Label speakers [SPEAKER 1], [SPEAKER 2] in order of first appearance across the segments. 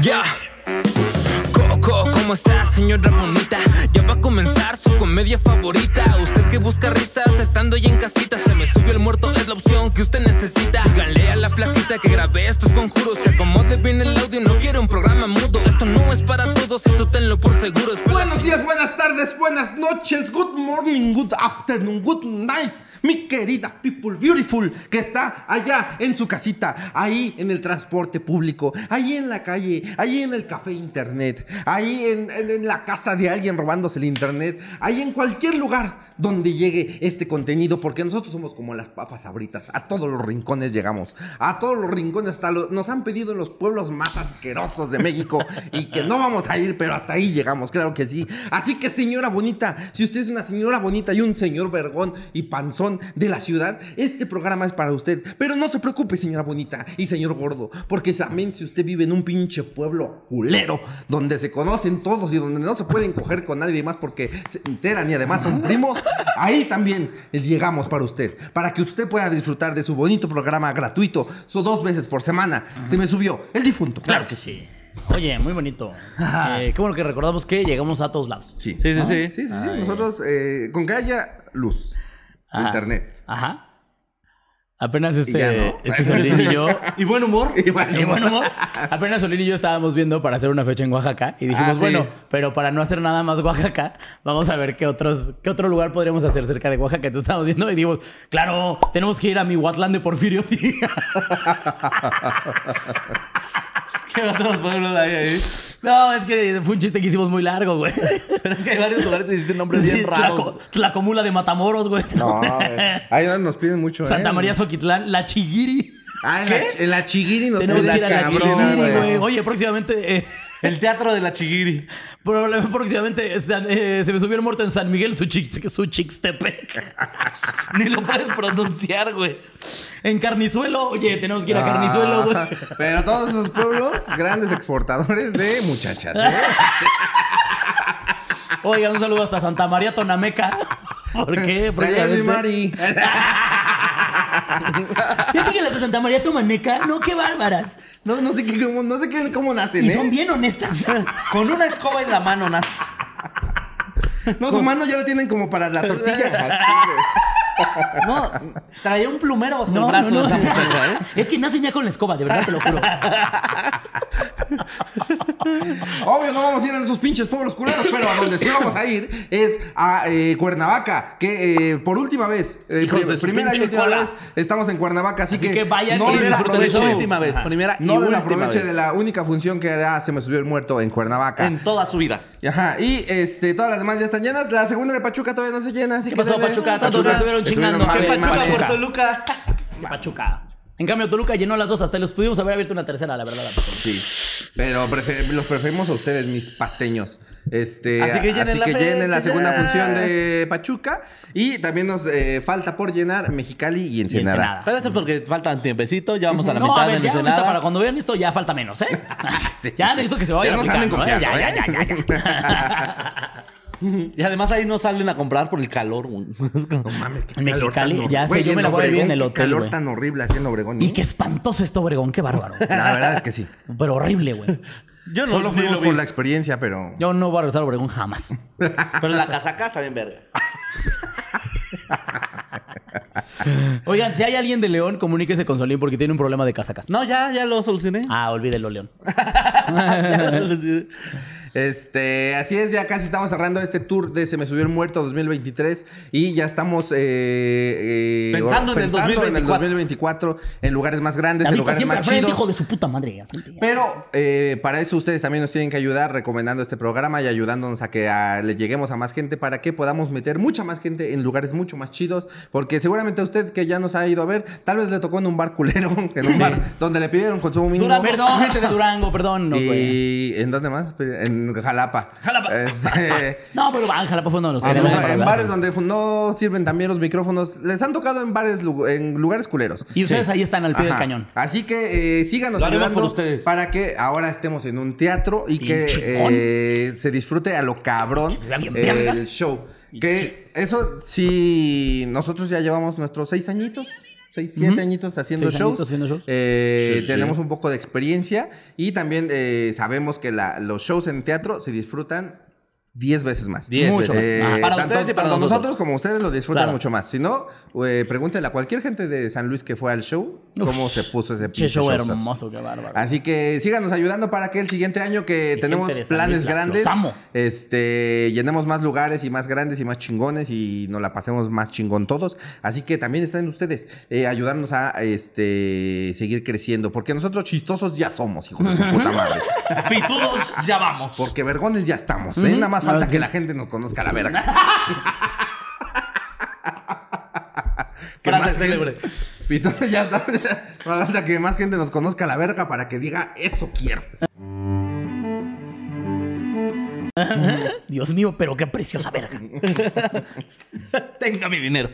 [SPEAKER 1] Ya. Coco, ¿cómo está, señora bonita? Ya va a comenzar su comedia favorita. Usted que busca risas estando ya en casita. Se me subió el muerto, es la opción que usted necesita. Díganle a la flaquita que grabé estos conjuros. Que acomode bien el audio, no quiero un programa mudo. Esto no es para todos, eso tenlo por seguro.
[SPEAKER 2] Buenos días, buenas tardes, buenas noches, good morning, good afternoon, good night. Mi querida People Beautiful, que está allá en su casita, ahí en el transporte público, ahí en la calle, ahí en el café internet, ahí en, la casa de alguien robándose el internet, ahí en cualquier lugar donde llegue este contenido, porque nosotros somos como las papas abritas, a todos los rincones llegamos, a todos los rincones, hasta lo- nos han pedido en los pueblos más asquerosos de México y que no vamos a ir, pero hasta ahí llegamos, claro que sí. Así que señora bonita, si usted es una señora bonita y un señor vergón y panzón de la ciudad, este programa es para usted. Pero no se preocupe, señora bonita y señor gordo, porque también si usted vive en un pinche pueblo culero, donde se conocen todos y donde no se pueden coger con nadie más porque se enteran y además son primos, ahí también llegamos para usted, para que usted pueda disfrutar de su bonito programa gratuito, so dos veces por semana. Se me subió el difunto.
[SPEAKER 3] Claro que sí. Oye, muy bonito. Eh, qué bueno que recordamos que llegamos a todos lados.
[SPEAKER 2] Sí,
[SPEAKER 4] Sí, sí, sí.
[SPEAKER 2] Sí, sí, sí. Nosotros, eh, con que haya luz,
[SPEAKER 3] Ajá.
[SPEAKER 2] internet.
[SPEAKER 3] Ajá. Apenas este,
[SPEAKER 2] no.
[SPEAKER 3] este Solín y yo.
[SPEAKER 4] Y buen humor.
[SPEAKER 2] Y bueno,
[SPEAKER 3] Y bueno, amor, apenas Solín y yo estábamos viendo para hacer una fecha en Oaxaca y dijimos,
[SPEAKER 2] Ah, sí.
[SPEAKER 3] bueno, pero para no hacer nada más Oaxaca, vamos a ver qué otros, qué otro lugar podríamos hacer cerca de Oaxaca. Entonces estábamos viendo y dijimos, claro, tenemos que ir a mi Huatlán de Porfirio.
[SPEAKER 4] ¿Qué otros pueblos hay ahí?
[SPEAKER 3] No, es que fue un chiste que hicimos muy largo, güey.
[SPEAKER 4] Pero es que hay varios lugares que existen nombres
[SPEAKER 3] Sí,
[SPEAKER 4] bien raros.
[SPEAKER 3] Tlaco- Tlacomula de Matamoros, güey.
[SPEAKER 2] No, eh, ahí nos piden mucho. ¿eh?
[SPEAKER 3] Santa María Soquitlán, La Chiguiri.
[SPEAKER 2] Ah, en la, en la Chiguiri nos
[SPEAKER 3] Tenemos
[SPEAKER 2] piden
[SPEAKER 3] que ir a La
[SPEAKER 2] cabrón,
[SPEAKER 3] Chiguiri, güey.
[SPEAKER 2] güey.
[SPEAKER 3] Oye, próximamente... eh,
[SPEAKER 4] El teatro de la Chiguiri.
[SPEAKER 3] Probablemente próximamente San- eh, se me subió el muerto en San Miguel Suchix- Suchixtepec.
[SPEAKER 4] Ni lo puedes pronunciar, güey.
[SPEAKER 3] En Carnizuelo, oye, tenemos que ir a Carnizuelo, güey.
[SPEAKER 2] Ah, Pero todos esos pueblos, grandes exportadores de muchachas. ¿eh?
[SPEAKER 3] Oiga, un saludo hasta Santa María Tonameca. ¿Por qué?
[SPEAKER 2] Rayas de
[SPEAKER 3] Próximamente-
[SPEAKER 2] Mari.
[SPEAKER 3] Fíjate que las de Santa María Tonameca, no, qué bárbaras.
[SPEAKER 2] No, no sé qué, cómo, no sé qué, cómo nacen,
[SPEAKER 3] Y
[SPEAKER 2] ¿eh?
[SPEAKER 3] son bien honestas.
[SPEAKER 4] Con una escoba en la mano, Nas.
[SPEAKER 2] No, su mano ya lo tienen como para la tortilla. Así.
[SPEAKER 4] No, traía un plumero bajo
[SPEAKER 3] No,
[SPEAKER 4] el brazo
[SPEAKER 3] no, no.
[SPEAKER 4] esa mujer, ¿eh?
[SPEAKER 3] Es que nacen ya con la escoba, de verdad te lo juro.
[SPEAKER 2] Obvio, no vamos a ir a esos pinches pueblos culeros, pero a donde sí vamos a ir es a eh, Cuernavaca, que eh, por última vez, eh,
[SPEAKER 4] de
[SPEAKER 2] primera y última
[SPEAKER 4] cola.
[SPEAKER 2] vez, estamos en Cuernavaca, así,
[SPEAKER 3] Así que vayan
[SPEAKER 2] no
[SPEAKER 3] y
[SPEAKER 4] Primera,
[SPEAKER 3] disfruten del
[SPEAKER 4] aproveche
[SPEAKER 3] show.
[SPEAKER 4] última vez. Primera y
[SPEAKER 2] No
[SPEAKER 4] última
[SPEAKER 2] desaproveche
[SPEAKER 4] vez.
[SPEAKER 2] de la única función que hará Se me subió el muerto en Cuernavaca.
[SPEAKER 4] En toda su vida.
[SPEAKER 2] Ajá, y este, todas las demás ya están llenas. La segunda de Pachuca todavía no se llena. Así
[SPEAKER 3] ¿Qué
[SPEAKER 2] que
[SPEAKER 3] pasó,
[SPEAKER 2] denle.
[SPEAKER 3] Pachuca? ¿Cuántos me estuvieron chingando?
[SPEAKER 2] madre,
[SPEAKER 3] ¿Qué
[SPEAKER 4] Pachuca por Toluca.
[SPEAKER 3] Qué Pachuca. En cambio, Toluca llenó las dos, hasta los pudimos haber abierto una tercera, la verdad.
[SPEAKER 2] Sí. Pero prefer- los preferimos a ustedes, mis pasteños. Este,
[SPEAKER 4] Así que llenen la
[SPEAKER 2] llenen la
[SPEAKER 4] fecha
[SPEAKER 2] segunda
[SPEAKER 4] ya.
[SPEAKER 2] función de Pachuca. Y también nos eh, falta por llenar Mexicali y Ensenada.
[SPEAKER 3] Ensenada.
[SPEAKER 4] Pero eso porque faltan tiempecito. Ya vamos a la
[SPEAKER 3] No,
[SPEAKER 4] mitad
[SPEAKER 3] a ver,
[SPEAKER 4] de Ensenada.
[SPEAKER 3] para cuando vean esto ya falta menos, ¿eh? ya necesito que se vaya
[SPEAKER 2] Ya nos anden
[SPEAKER 3] ¿eh? Ya,
[SPEAKER 2] ¿eh?
[SPEAKER 3] ya, ya, ya.
[SPEAKER 4] Y además ahí no salen a comprar por el calor, güey.
[SPEAKER 2] No mames, qué calor
[SPEAKER 3] Mexicali, ya sé,
[SPEAKER 2] Güey,
[SPEAKER 3] yo me la voy a vivir en el
[SPEAKER 2] qué
[SPEAKER 3] hotel,
[SPEAKER 2] calor
[SPEAKER 3] güey.
[SPEAKER 2] tan horrible así en Obregón.
[SPEAKER 3] Y
[SPEAKER 2] ¿eh?
[SPEAKER 3] qué espantoso está Obregón, qué bárbaro.
[SPEAKER 2] La verdad es que sí.
[SPEAKER 3] Pero horrible, güey.
[SPEAKER 4] Yo no
[SPEAKER 2] Solo
[SPEAKER 4] vi.
[SPEAKER 2] por la experiencia, pero...
[SPEAKER 3] Yo no voy a regresar a Obregón jamás.
[SPEAKER 4] Pero la casaca está bien verga.
[SPEAKER 3] Oigan, si hay alguien de León, comuníquese con Solín porque tiene un problema de casacas.
[SPEAKER 4] No, ya, ya lo solucioné.
[SPEAKER 3] Ah, olvídelo, León.
[SPEAKER 4] Ya lo solucioné.
[SPEAKER 2] Este, así es, ya casi estamos cerrando este tour de Se me subió el muerto 2023 y ya estamos eh, eh,
[SPEAKER 4] Pensando en el 2024.
[SPEAKER 2] 2024 en lugares más grandes,
[SPEAKER 3] La
[SPEAKER 2] en lugares más
[SPEAKER 3] frente,
[SPEAKER 2] chidos.
[SPEAKER 3] hijo de su puta madre. al frente, ya.
[SPEAKER 2] Pero eh, para eso ustedes también nos tienen que ayudar recomendando este programa y ayudándonos a que a- le lleguemos a más gente para que podamos meter mucha más gente en lugares mucho más chidos. Porque seguramente a usted que ya nos ha ido a ver, tal vez le tocó en un bar culero, en un bar donde le pidieron consumo mínimo.
[SPEAKER 3] Durango, perdón, gente de Durango, perdón. No,
[SPEAKER 2] y ¿en dónde más? En Jalapa.
[SPEAKER 3] Jalapa.
[SPEAKER 2] Este,
[SPEAKER 3] No, pero Ángela, pues fue uno de los para
[SPEAKER 2] en bares donde no sirven también los micrófonos. Les han tocado en bares en lugares culeros.
[SPEAKER 3] Y ustedes ahí están al pie del cañón.
[SPEAKER 2] Así que eh, síganos ayudando
[SPEAKER 4] por ustedes.
[SPEAKER 2] para que ahora estemos en un teatro y
[SPEAKER 3] Sí,
[SPEAKER 2] que eh, se disfrute a lo cabrón
[SPEAKER 3] Que
[SPEAKER 2] el show. Que eso sí, nosotros ya llevamos nuestros seis añitos. 6, 7 añitos haciendo
[SPEAKER 3] Seis
[SPEAKER 2] shows.
[SPEAKER 3] añitos haciendo shows.
[SPEAKER 2] Eh,
[SPEAKER 4] Sí, sí.
[SPEAKER 2] tenemos un poco de experiencia y también eh, sabemos que la- los shows en teatro se disfrutan 10 veces más.
[SPEAKER 4] Diez
[SPEAKER 2] Mucho
[SPEAKER 4] veces.
[SPEAKER 2] más.
[SPEAKER 4] Ajá, para
[SPEAKER 2] tanto,
[SPEAKER 4] ustedes y para
[SPEAKER 2] tanto
[SPEAKER 4] nosotros.
[SPEAKER 2] nosotros como ustedes lo disfrutan
[SPEAKER 4] Claro.
[SPEAKER 2] mucho más. Si no, eh, pregúntenle a cualquier gente de San Luis que fue al show cómo se puso ese
[SPEAKER 3] Che,
[SPEAKER 2] pinche
[SPEAKER 3] show hermoso, qué bárbaro.
[SPEAKER 2] Así que síganos ayudando para que el siguiente año que
[SPEAKER 3] Mi
[SPEAKER 2] tenemos planes
[SPEAKER 3] Luis,
[SPEAKER 2] grandes, este, llenemos más lugares y más grandes y más chingones y nos la pasemos más chingón todos. Así que también están ustedes eh, ayudándonos a este, seguir creciendo, porque nosotros chistosos ya somos, hijos de su puta madre.
[SPEAKER 4] Pitudos, ya vamos.
[SPEAKER 2] Porque vergones ya estamos, ¿eh? Nada más falta
[SPEAKER 3] Ah,
[SPEAKER 2] que
[SPEAKER 3] sí.
[SPEAKER 2] la gente nos conozca la verga.
[SPEAKER 4] Frase célebre.
[SPEAKER 2] Pitones ya está. Falta que más gente nos conozca la verga para que diga, eso quiero.
[SPEAKER 3] Dios mío, pero qué preciosa verga.
[SPEAKER 4] Tenga mi dinero.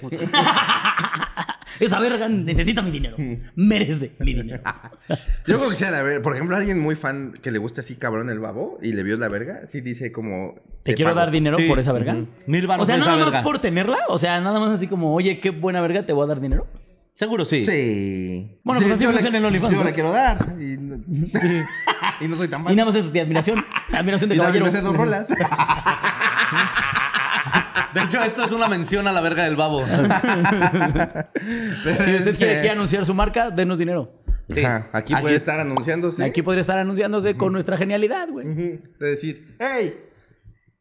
[SPEAKER 3] Esa verga necesita mi dinero. Merece mi dinero.
[SPEAKER 2] Yo creo que sea de ver, por ejemplo, alguien muy fan que le gusta así cabrón el babo y le vio la verga, sí dice como.
[SPEAKER 3] ¿Te quiero
[SPEAKER 2] pago".
[SPEAKER 3] dar dinero
[SPEAKER 4] Sí.
[SPEAKER 3] por esa verga?
[SPEAKER 4] Ujú. Mil varos
[SPEAKER 3] O sea, nada más
[SPEAKER 4] verga.
[SPEAKER 3] por tenerla. O sea, nada más así como, oye, qué buena verga, te voy a dar dinero.
[SPEAKER 4] Seguro sí.
[SPEAKER 2] Sí.
[SPEAKER 3] Bueno, pues así
[SPEAKER 2] yo le-
[SPEAKER 3] funciona en OnlyFans,
[SPEAKER 2] Yo
[SPEAKER 3] ¿no?
[SPEAKER 2] le quiero dar. Y no, y no soy tan
[SPEAKER 3] Y
[SPEAKER 2] fan.
[SPEAKER 3] nada más es de admiración. Admiración de
[SPEAKER 2] Y
[SPEAKER 3] caballero.
[SPEAKER 2] me sé dos rolas.
[SPEAKER 4] De hecho, esto es una mención a la verga del babo.
[SPEAKER 3] Si usted quiere aquí anunciar su marca, denos dinero.
[SPEAKER 4] Sí.
[SPEAKER 2] Ajá, aquí,
[SPEAKER 4] Aquí-
[SPEAKER 2] puede estar anunciándose.
[SPEAKER 3] Aquí podría estar anunciándose con nuestra genialidad, güey.
[SPEAKER 2] Ujú, De decir, hey,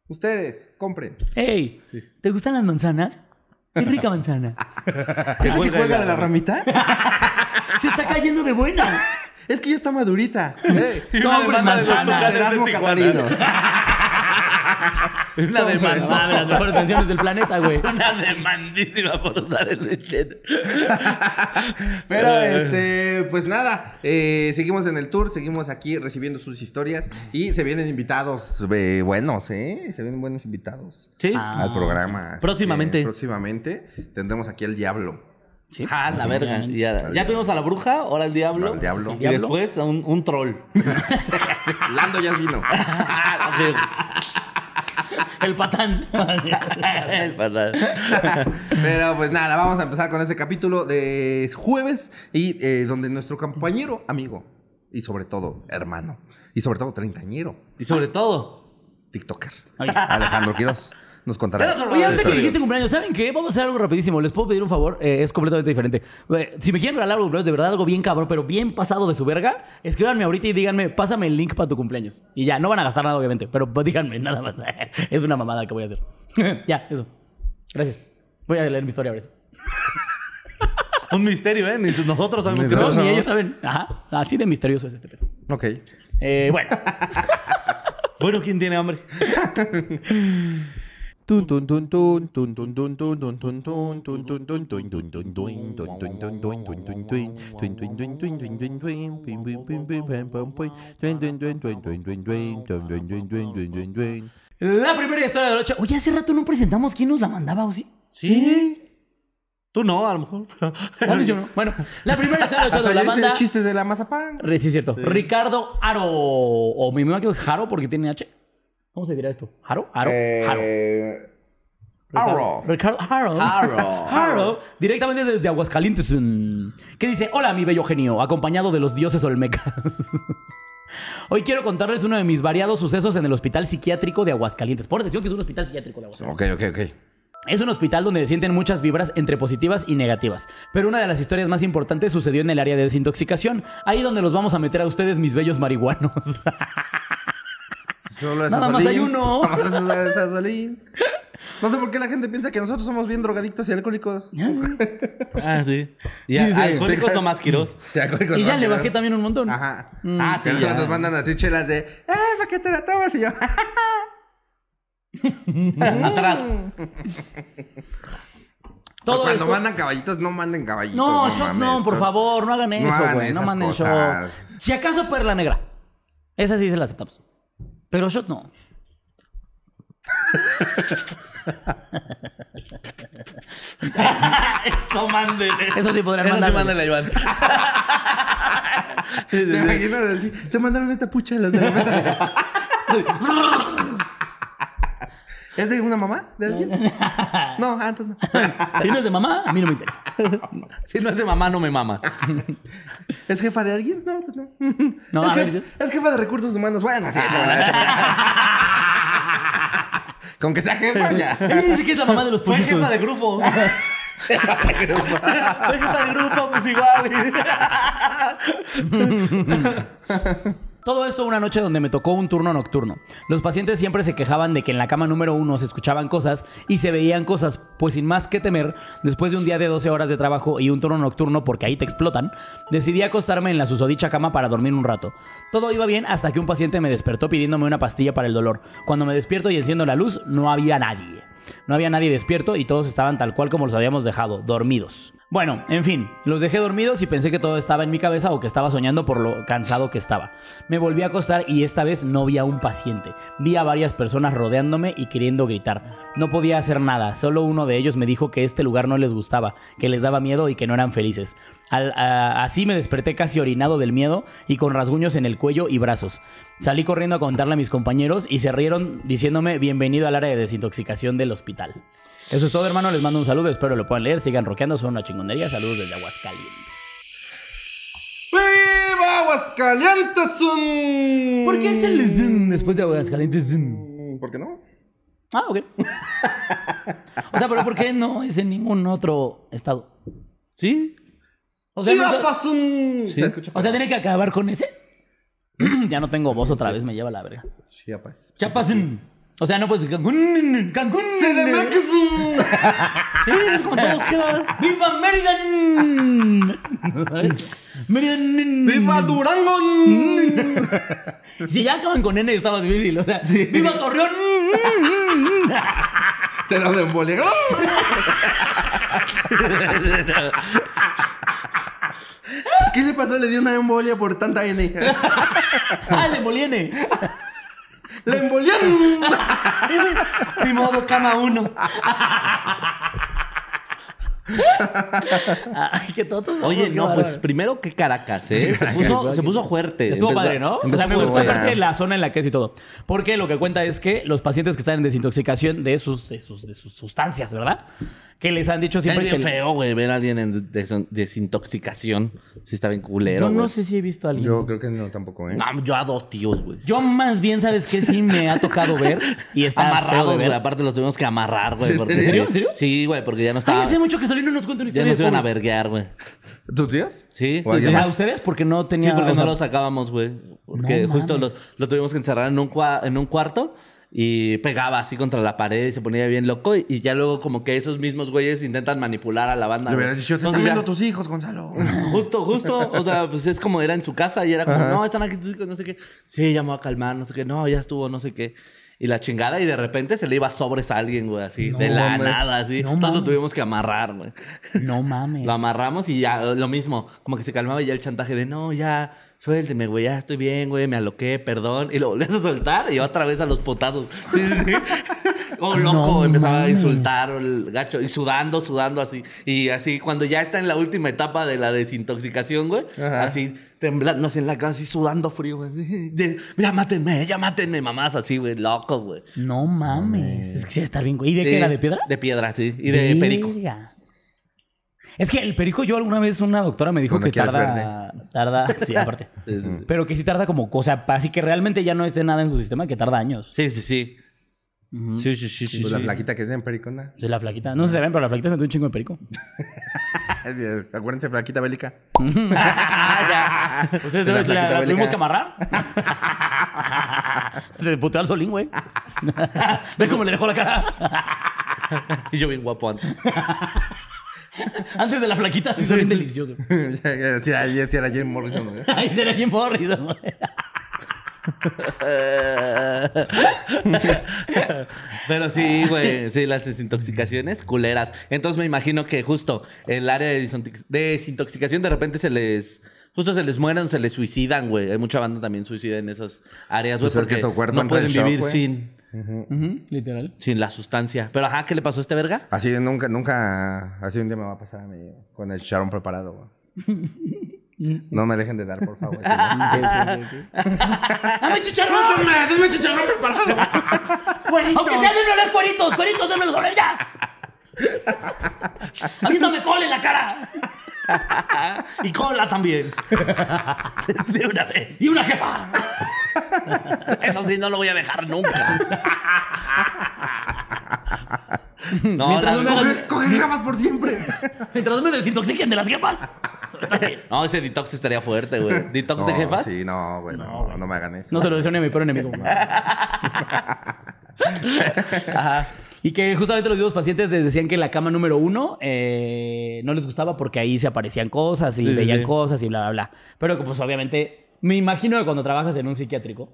[SPEAKER 2] ustedes, compren.
[SPEAKER 3] Ey, ¿te gustan las manzanas? Qué rica manzana.
[SPEAKER 2] ¿Esa que
[SPEAKER 4] cuelga
[SPEAKER 2] cuelga
[SPEAKER 4] de la-
[SPEAKER 2] la ramita?
[SPEAKER 3] Se está cayendo de buena.
[SPEAKER 2] es que ya está madurita. Hey,
[SPEAKER 4] Y una
[SPEAKER 3] Compren
[SPEAKER 4] demanda de
[SPEAKER 3] manzanas,
[SPEAKER 4] Tucanes de
[SPEAKER 2] Erasmo
[SPEAKER 4] Tijuana.
[SPEAKER 2] Catarino.
[SPEAKER 4] Una
[SPEAKER 3] Ah,
[SPEAKER 4] demanda.
[SPEAKER 3] las mejores tensiones del planeta, güey.
[SPEAKER 4] Una demandísima por usar el lechero.
[SPEAKER 2] Pero, este, pues nada, eh, seguimos en el tour, seguimos aquí recibiendo sus historias y se vienen invitados eh, buenos, ¿eh? Se vienen buenos invitados
[SPEAKER 4] Sí.
[SPEAKER 3] Ah,
[SPEAKER 2] al programa. Así
[SPEAKER 4] Próximamente.
[SPEAKER 2] que próximamente tendremos aquí al diablo.
[SPEAKER 3] Sí.
[SPEAKER 4] Ah, la verga. Ya, ya tuvimos a la bruja, ahora el diablo.
[SPEAKER 2] Al diablo.
[SPEAKER 4] Y
[SPEAKER 3] ¿Diablo?
[SPEAKER 4] después a un, un troll.
[SPEAKER 2] Lando ya vino.
[SPEAKER 3] El patán.
[SPEAKER 4] El patán.
[SPEAKER 2] Pero pues nada, vamos a empezar con este capítulo de jueves y eh, donde nuestro compañero, amigo y sobre todo hermano y sobre todo treintañero,
[SPEAKER 4] Y sobre todo,
[SPEAKER 2] TikToker,
[SPEAKER 3] Oye.
[SPEAKER 2] Alejandro Quiroz, nos contará.
[SPEAKER 3] Oye, ahorita que dijiste cumpleaños, ¿saben qué? Vamos a hacer algo rapidísimo. Les puedo pedir un favor. Eh, es completamente diferente. Eh, si me quieren regalar algo, cumpleaños, de verdad algo bien cabrón, pero bien pasado de su verga, escríbanme ahorita y díganme, pásame el link para tu cumpleaños. Y ya, no van a gastar nada, obviamente, pero pues, díganme nada más. es una mamada que voy a hacer. ya, eso. Gracias. Voy a leer mi historia ahora.
[SPEAKER 4] un misterio, ¿eh? Ni nosotros sabemos que
[SPEAKER 3] No, ni ellos saben. Ajá. Así de misterioso es este pedo.
[SPEAKER 2] Ok.
[SPEAKER 3] Eh, bueno.
[SPEAKER 4] Bueno, ¿quién tiene hambre?
[SPEAKER 3] La primera historia de la noche. Oye, hace rato no presentamos quién nos la mandaba, ¿o sí?
[SPEAKER 4] Sí. Tú no, a lo mejor.
[SPEAKER 3] Bueno, la primera historia de la noche de la banda.
[SPEAKER 2] chistes de la mazapán.
[SPEAKER 3] Sí, es cierto. Ricardo Aro. O mi mamá que es Jaro porque tiene H. ¿Cómo se dirá esto? ¿Jaro? ¿Aro? Jaro.
[SPEAKER 2] Eh,
[SPEAKER 3] Ricardo-
[SPEAKER 2] Aro.
[SPEAKER 3] Ricardo Haro.
[SPEAKER 2] Haro.
[SPEAKER 3] Haro. Directamente desde Aguascalientes. mm, Que dice: Hola, mi bello genio, acompañado de los dioses olmecas. Hoy quiero contarles uno de mis variados sucesos en el hospital psiquiátrico de Aguascalientes. Por atención que es un hospital psiquiátrico de Aguascalientes.
[SPEAKER 2] Ok, ok, ok.
[SPEAKER 3] Es un hospital donde se sienten muchas vibras entre positivas y negativas. Pero una de las historias más importantes sucedió en el área de desintoxicación. Ahí donde los vamos a meter a ustedes, mis bellos marihuanos.
[SPEAKER 2] Solo es
[SPEAKER 3] Nada más hay uno.
[SPEAKER 2] Nada más es Azolín. No sé por qué la gente piensa que nosotros somos bien drogadictos y alcohólicos.
[SPEAKER 4] Ah, sí. Y a-
[SPEAKER 3] Dice-
[SPEAKER 4] alcohólicos Tomás Quirós.
[SPEAKER 2] Sí, alcohólicos
[SPEAKER 3] y ya
[SPEAKER 2] más
[SPEAKER 3] le
[SPEAKER 2] que
[SPEAKER 3] bajé
[SPEAKER 2] nada.
[SPEAKER 3] también un montón.
[SPEAKER 2] Ajá.
[SPEAKER 4] Ah, sí,
[SPEAKER 2] Que
[SPEAKER 4] ya.
[SPEAKER 2] nos mandan así chelas de, ¡eh, para qué te la tomas! Y yo,
[SPEAKER 4] Atrás.
[SPEAKER 3] Todo
[SPEAKER 2] cuando
[SPEAKER 3] esto-
[SPEAKER 2] mandan caballitos, no manden caballitos.
[SPEAKER 3] No, shots no, por favor, no hagan eso,
[SPEAKER 2] hagan
[SPEAKER 3] güey. No,
[SPEAKER 2] esas
[SPEAKER 3] manden
[SPEAKER 2] cosas.
[SPEAKER 3] shots. Si acaso perla negra. Esa sí se la aceptamos. Pero shots no.
[SPEAKER 4] Eso mándele.
[SPEAKER 3] Eso sí podrían
[SPEAKER 4] Eso
[SPEAKER 3] mandarle.
[SPEAKER 4] sí mándele a Iván. Sí, sí,
[SPEAKER 2] ¿Te
[SPEAKER 4] sí.
[SPEAKER 2] imaginas así? Te mandaron esta pucha de la mesa. ¿Es de una mamá? ¿De alguien? No, antes no.
[SPEAKER 3] Si no es de mamá, a mí no me interesa.
[SPEAKER 4] Si no es de mamá, no me mama.
[SPEAKER 2] ¿Es jefa de alguien? No, pues no.
[SPEAKER 3] No,
[SPEAKER 2] es, jefa de recursos humanos. Bueno, sí, échamela, échamela. Con que sea jefa, ya.
[SPEAKER 3] Ella dice que es la mamá de los
[SPEAKER 4] Fue
[SPEAKER 3] pollitos.
[SPEAKER 4] jefa de grupo. Fue jefa de grupo, pues igual.
[SPEAKER 3] Todo esto una noche donde me tocó un turno nocturno. Los pacientes siempre se quejaban de que en la cama número uno se escuchaban cosas y se veían cosas, pues sin más que temer, después de un día de 12 horas de trabajo y un turno nocturno porque ahí te explotan, decidí acostarme en la susodicha cama para dormir un rato. Todo iba bien hasta que un paciente me despertó pidiéndome una pastilla para el dolor. Cuando me despierto y enciendo la luz, no había nadie. No había nadie despierto y todos estaban tal cual como los habíamos dejado, dormidos. Bueno, en fin, los dejé dormidos y pensé que todo estaba en mi cabeza o que estaba soñando por lo cansado que estaba. Me volví a acostar y esta vez no vi a un paciente. Vi a varias personas rodeándome y queriendo gritar. No podía hacer nada, solo uno de ellos me dijo que este lugar no les gustaba, que les daba miedo y que no eran felices. Al- así me desperté casi orinado del miedo y con rasguños en el cuello y brazos. Salí corriendo a contarle a mis compañeros y se rieron diciéndome bienvenido al área de desintoxicación del hospital. Eso es todo, hermano. Les mando un saludo. Espero lo puedan leer. Sigan roqueando. Son una chingonería. Saludos desde Aguascalientes.
[SPEAKER 2] ¡Viva Aguascalientes! un-
[SPEAKER 3] ¿Por qué es el zoom después de Aguascalientes?
[SPEAKER 2] Mm, ¿Por qué no?
[SPEAKER 3] Ah, ok. o sea, pero ¿por qué no es en ningún otro estado?
[SPEAKER 4] ¿Sí?
[SPEAKER 3] O sea,
[SPEAKER 2] escucha
[SPEAKER 3] o sea, tiene que acabar con ese. ya no tengo voz otra vez. Me lleva la verga.
[SPEAKER 2] Chiapas.
[SPEAKER 3] Chapas. mm. O sea, no puedes decir Cancún. Cancún.
[SPEAKER 2] CDMX. un-
[SPEAKER 3] Como todos quedan. ¡Viva Mérida! Mérida.
[SPEAKER 2] ¡Viva Durango!
[SPEAKER 3] Si ya acaban con N, está más difícil. O sea, ¡Viva Torreón!
[SPEAKER 2] Te da una embolia. ¿Qué le pasó? Le dio una embolia por tanta N.
[SPEAKER 3] ¡Ah, le moliene!
[SPEAKER 2] ¡La embolian!
[SPEAKER 4] Ni modo, cama uno.
[SPEAKER 3] Ay, qué tontos somos,
[SPEAKER 4] Oye, no, pues primero que Caracas, ¿eh? Se puso, se puso fuerte.
[SPEAKER 3] Estuvo
[SPEAKER 4] Empezó-
[SPEAKER 3] padre, ¿no? O
[SPEAKER 4] empezó
[SPEAKER 3] sea, me gustó aparte la zona en la que es y todo. Porque lo que cuenta es que los pacientes que están en desintoxicación de sus, de sus, de sus sustancias, ¿verdad? Que les han dicho
[SPEAKER 4] Es
[SPEAKER 3] siempre
[SPEAKER 4] bien
[SPEAKER 3] que...
[SPEAKER 4] feo, güey, ver a alguien en des- desintoxicación. Sí está bien culero,
[SPEAKER 3] Yo no sé si he visto a alguien.
[SPEAKER 2] Yo creo que no tampoco, ¿eh?
[SPEAKER 4] No, yo a dos tíos, güey.
[SPEAKER 3] Yo más bien, ¿sabes qué? Sí me ha tocado ver y está de
[SPEAKER 4] Amarrados, güey. Aparte los tuvimos que amarrar, güey.
[SPEAKER 2] ¿En
[SPEAKER 3] serio? ¿En serio?
[SPEAKER 4] Sí, güey, porque ya no
[SPEAKER 3] Ay,
[SPEAKER 4] estaba...
[SPEAKER 3] hace mucho que Solín no nos cuenta una
[SPEAKER 4] Ya
[SPEAKER 3] historia.
[SPEAKER 4] nos iban a verguear, güey.
[SPEAKER 2] ¿Tus tíos?
[SPEAKER 4] Sí,
[SPEAKER 2] ¿O
[SPEAKER 4] sí,
[SPEAKER 2] alguien
[SPEAKER 4] sí.
[SPEAKER 3] ¿A ustedes? Porque no tenía...
[SPEAKER 4] Sí, porque
[SPEAKER 3] o sea,
[SPEAKER 4] no lo sacábamos, güey. Porque
[SPEAKER 3] No
[SPEAKER 4] justo lo, lo tuvimos que encerrar en un, cua- en un cuarto y pegaba así contra la pared y se ponía bien loco. Y, y ya luego, como que esos mismos güeyes intentan manipular a la banda.
[SPEAKER 2] Le hubieras dicho, te están
[SPEAKER 4] ya-
[SPEAKER 2] viendo tus hijos, Gonzalo.
[SPEAKER 4] Justo, justo. O sea, pues es como era en su casa y era como, no, están aquí tus hijos, no sé qué. Sí, ya me voy a calmar, no sé qué. No, ya estuvo, no sé qué. Y la chingada, y de repente se le iba sobres a alguien, güey, así,
[SPEAKER 3] No
[SPEAKER 4] de la
[SPEAKER 2] mames.
[SPEAKER 4] nada, así.
[SPEAKER 3] No
[SPEAKER 4] Entonces lo tuvimos que amarrar, güey.
[SPEAKER 3] No mames.
[SPEAKER 4] Lo amarramos y ya, lo mismo. Como que se calmaba y ya el chantaje de, no, ya, suélteme, güey, ya estoy bien, güey, me aloqué, perdón. Y lo volvías a soltar y otra vez a los potazos. Sí, sí, sí. O loco,
[SPEAKER 3] No
[SPEAKER 4] empezaba a insultar, el gacho, y sudando, sudando así. Y así, cuando ya está en la última etapa de la desintoxicación, güey,
[SPEAKER 2] Ajá.
[SPEAKER 4] así, temblando así en la casa, así sudando frío, güey. Ya mátenme, ya mátenme, mamás, así, güey, loco, güey.
[SPEAKER 3] No mames. Es que sí, está bien. güey. ¿Y de qué era? ¿De piedra?
[SPEAKER 4] De piedra, sí. Y de perico.
[SPEAKER 3] Es que el perico, yo alguna vez una doctora me dijo
[SPEAKER 2] Cuando
[SPEAKER 3] que tarda. Tarda. Sí, aparte. Pero que sí tarda como. O sea, así que realmente ya no esté nada en su sistema, que tarda años.
[SPEAKER 4] Sí, sí, sí.
[SPEAKER 3] Ujú.
[SPEAKER 4] Sí, sí, sí, sí.
[SPEAKER 2] Pues la
[SPEAKER 4] sí.
[SPEAKER 2] flaquita que es bien pericona.
[SPEAKER 3] Sí, la flaquita. No sé si se ven, pero la flaquita se metió un chingo de perico.
[SPEAKER 2] Acuérdense, flaquita bélica.
[SPEAKER 3] Ya. Ustedes
[SPEAKER 2] La
[SPEAKER 3] la, la tuvimos que amarrar. se puteó al solín, güey. Ve cómo le dejó la cara.
[SPEAKER 4] Y yo bien guapo antes.
[SPEAKER 3] Antes de la flaquita, sí, son bien delicioso.
[SPEAKER 2] Sí era Jim Morrison. ¿eh?
[SPEAKER 3] Ahí será Jim Morrison.
[SPEAKER 4] Pero sí, güey, sí, las desintoxicaciones culeras. Entonces me imagino que justo el área de desintox- desintoxicación de repente se les... Justo se les mueren o se les suicidan, güey. Hay mucha banda también suicida en esas áreas, güey.
[SPEAKER 2] Pues es que
[SPEAKER 4] porque
[SPEAKER 2] tu cuerpo
[SPEAKER 4] no
[SPEAKER 2] entra en
[SPEAKER 4] pueden
[SPEAKER 2] shock,
[SPEAKER 3] Literal.
[SPEAKER 4] sin la sustancia. Pero ajá, ¿qué le pasó a este verga?
[SPEAKER 2] Así nunca, nunca, así un día me va a pasar a mí con el charón preparado. No me dejen de dar, por favor.
[SPEAKER 3] ¡Dame chicharrón!
[SPEAKER 2] ¡Dame chicharrón preparado!
[SPEAKER 3] Aunque sea de oler cueritos, cueritos, démelos oler ya. Aviéntame col en la cara.
[SPEAKER 4] Y cola también. De una vez.
[SPEAKER 3] Y una jefa.
[SPEAKER 4] Eso sí, no lo voy a dejar nunca. No,
[SPEAKER 3] Mientras no me hagas-
[SPEAKER 2] Coge, coge por siempre.
[SPEAKER 3] Mientras me desintoxiquen de las jefas.
[SPEAKER 4] no, ese detox estaría fuerte, güey. ¿Detox de
[SPEAKER 2] No,
[SPEAKER 4] jefas?
[SPEAKER 2] Sí, no, güey, no, no me hagan eso.
[SPEAKER 3] No se lo deseo ni a mi peor enemigo. Y que justamente los mismos pacientes les decían que la cama número uno eh, no les gustaba porque ahí se aparecían cosas y
[SPEAKER 4] Sí, sí,
[SPEAKER 3] veían
[SPEAKER 4] sí.
[SPEAKER 3] cosas y bla, bla, bla. Pero que pues obviamente, me imagino que cuando trabajas en un psiquiátrico,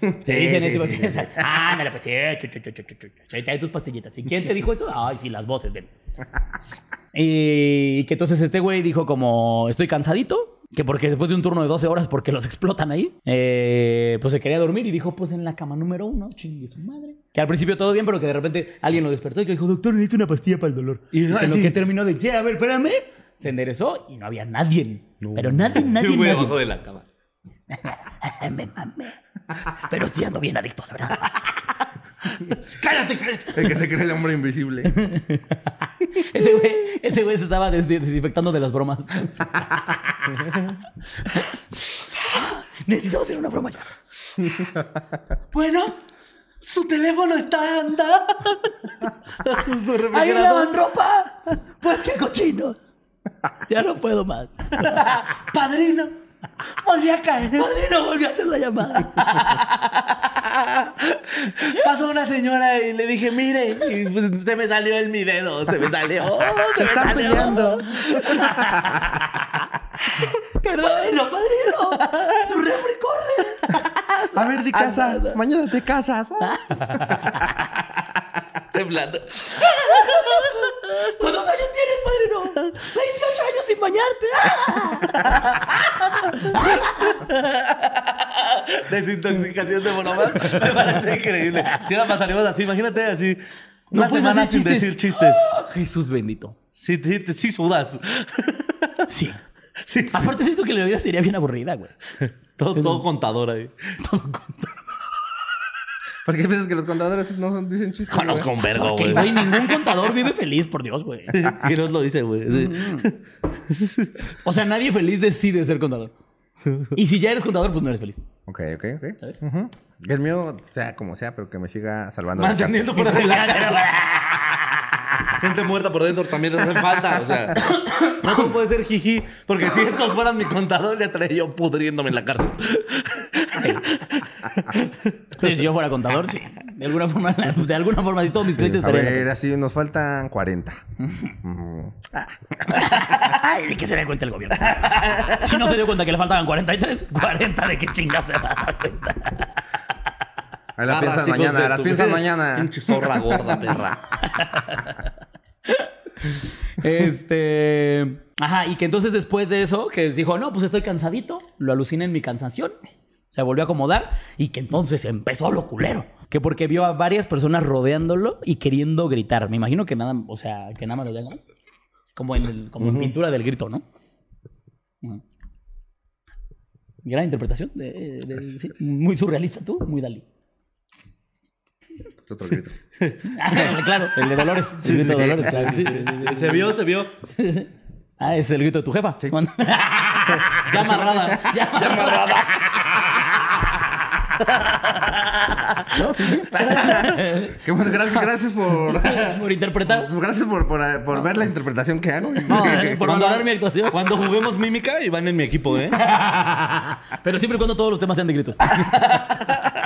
[SPEAKER 3] te dicen
[SPEAKER 2] sí,
[SPEAKER 3] esto y
[SPEAKER 2] sí, sí,
[SPEAKER 3] ah, pues chu, chu, chu, chu, trae tus pastillitas. ¿Y quién te dijo eso? Ay, sí, las voces, ven. y que entonces este güey dijo como, estoy cansadito, que porque después de un turno de 12 horas, porque los explotan ahí, eh, pues se quería dormir y dijo, pues en la cama número uno, chingue su madre. Que al principio todo bien, pero que de repente alguien lo despertó y que dijo, doctor, necesito una pastilla para el dolor.
[SPEAKER 4] Y-
[SPEAKER 3] en lo
[SPEAKER 4] sí.
[SPEAKER 3] que terminó de, che, a ver, espérame, se enderezó y no había nadie. Pero nadie, nadie,
[SPEAKER 4] Yo,
[SPEAKER 3] nadie.
[SPEAKER 4] abajo de la cama.
[SPEAKER 3] Me mamé. Pero sí ando bien adicto, la verdad.
[SPEAKER 4] ¡Cállate, cállate!
[SPEAKER 2] El que se cree el hombre invisible.
[SPEAKER 3] Ese güey, ese güey se estaba des- desinfectando de las bromas. Necesitamos hacer una broma ya.
[SPEAKER 4] Bueno, su teléfono está anda.
[SPEAKER 3] ¡Ahí lavan ropa! Pues qué cochinos. Ya no puedo más.
[SPEAKER 4] Padrino, volví a caer.
[SPEAKER 3] Padrino volvió a hacer la llamada.
[SPEAKER 4] Pasó una señora y le dije, mire, y pues, se me salió en mi dedo, se me salió, se, me
[SPEAKER 2] está
[SPEAKER 4] salió.
[SPEAKER 2] peleando.
[SPEAKER 3] Padrino, padrino. Su refri corre.
[SPEAKER 2] A ver, de casa. Mañana te casas.
[SPEAKER 4] Temblando.
[SPEAKER 3] ¿Cuántos años tienes, padrino? 28 años sin bañarte.
[SPEAKER 4] Desintoxicación de monomar. Me parece increíble. Si la pasaríamos así, imagínate así. Una
[SPEAKER 3] puedes
[SPEAKER 4] semana sin
[SPEAKER 3] chistes.
[SPEAKER 4] decir chistes.
[SPEAKER 3] Jesús bendito.
[SPEAKER 4] Sí, sí, sí sudas.
[SPEAKER 3] Sí. Aparte siento que la vida sería bien aburrida, güey.
[SPEAKER 4] Todo, todo contador ahí.
[SPEAKER 2] ¿Por qué piensas que los contadores no son- dicen chistes?
[SPEAKER 4] Conozco un vergo, güey.
[SPEAKER 3] güey, ningún contador vive feliz, por Dios, güey.
[SPEAKER 4] Y nos lo dice, güey. Sí.
[SPEAKER 3] O sea, nadie feliz decide ser contador. Y si ya eres contador, pues no eres feliz.
[SPEAKER 2] Ok, ok, ok.
[SPEAKER 3] ¿Sabes?
[SPEAKER 2] Que El mío, sea como sea, pero que me siga salvando la
[SPEAKER 4] Manteniendo
[SPEAKER 2] cárcel.
[SPEAKER 4] fuera de la cara. Gente muerta por dentro también les hace falta. O sea, no todo puede ser jiji. Porque si estos fueran mi contador, ya estaría yo pudriéndome en la cárcel.
[SPEAKER 3] Sí, si yo fuera contador, sí. De alguna forma, de alguna forma, si todos mis clientes
[SPEAKER 2] A
[SPEAKER 3] estarían.
[SPEAKER 2] ver, así nos faltan 40. Ujú.
[SPEAKER 3] Ay, ¿de qué se da cuenta el gobierno? Si no se dio cuenta que le faltaban 43, 40 de qué chingas se va a dar cuenta.
[SPEAKER 2] Ahí la piensas mañana,
[SPEAKER 4] de
[SPEAKER 2] las piensas mañana.
[SPEAKER 4] Pinche zorra gorda, perra.
[SPEAKER 3] Este. Ajá, y que entonces después de eso, que dijo, no, pues estoy cansadito, lo alucina en mi cansación. Se volvió a acomodar y que entonces empezó lo culero. Que porque vio a varias personas rodeándolo y queriendo gritar. Me imagino que nada, o sea, que nada más lo vean como en, el- como en pintura del grito, ¿no? Gran interpretación. de- de- sí, muy surrealista tú, muy Dalí.
[SPEAKER 2] Es otro grito.
[SPEAKER 3] claro, el de Dolores. El grito de
[SPEAKER 2] sí,
[SPEAKER 3] Dolores,
[SPEAKER 2] sí,
[SPEAKER 3] claro.
[SPEAKER 2] sí,
[SPEAKER 3] sí, sí, sí, sí.
[SPEAKER 4] Se vio, se vio.
[SPEAKER 3] Ah, es el grito de tu jefa. Cuando- ya amarrada. Ya amarrada.
[SPEAKER 2] No, sí, sí. Qué bueno, gracias, gracias por.
[SPEAKER 3] Por interpretar.
[SPEAKER 2] Gracias por, por, por ver la interpretación que hago.
[SPEAKER 3] Por valorar mi actuación.
[SPEAKER 4] Cuando juguemos mímica y van en mi equipo, ¿eh?
[SPEAKER 3] Pero siempre y cuando todos los temas sean de gritos.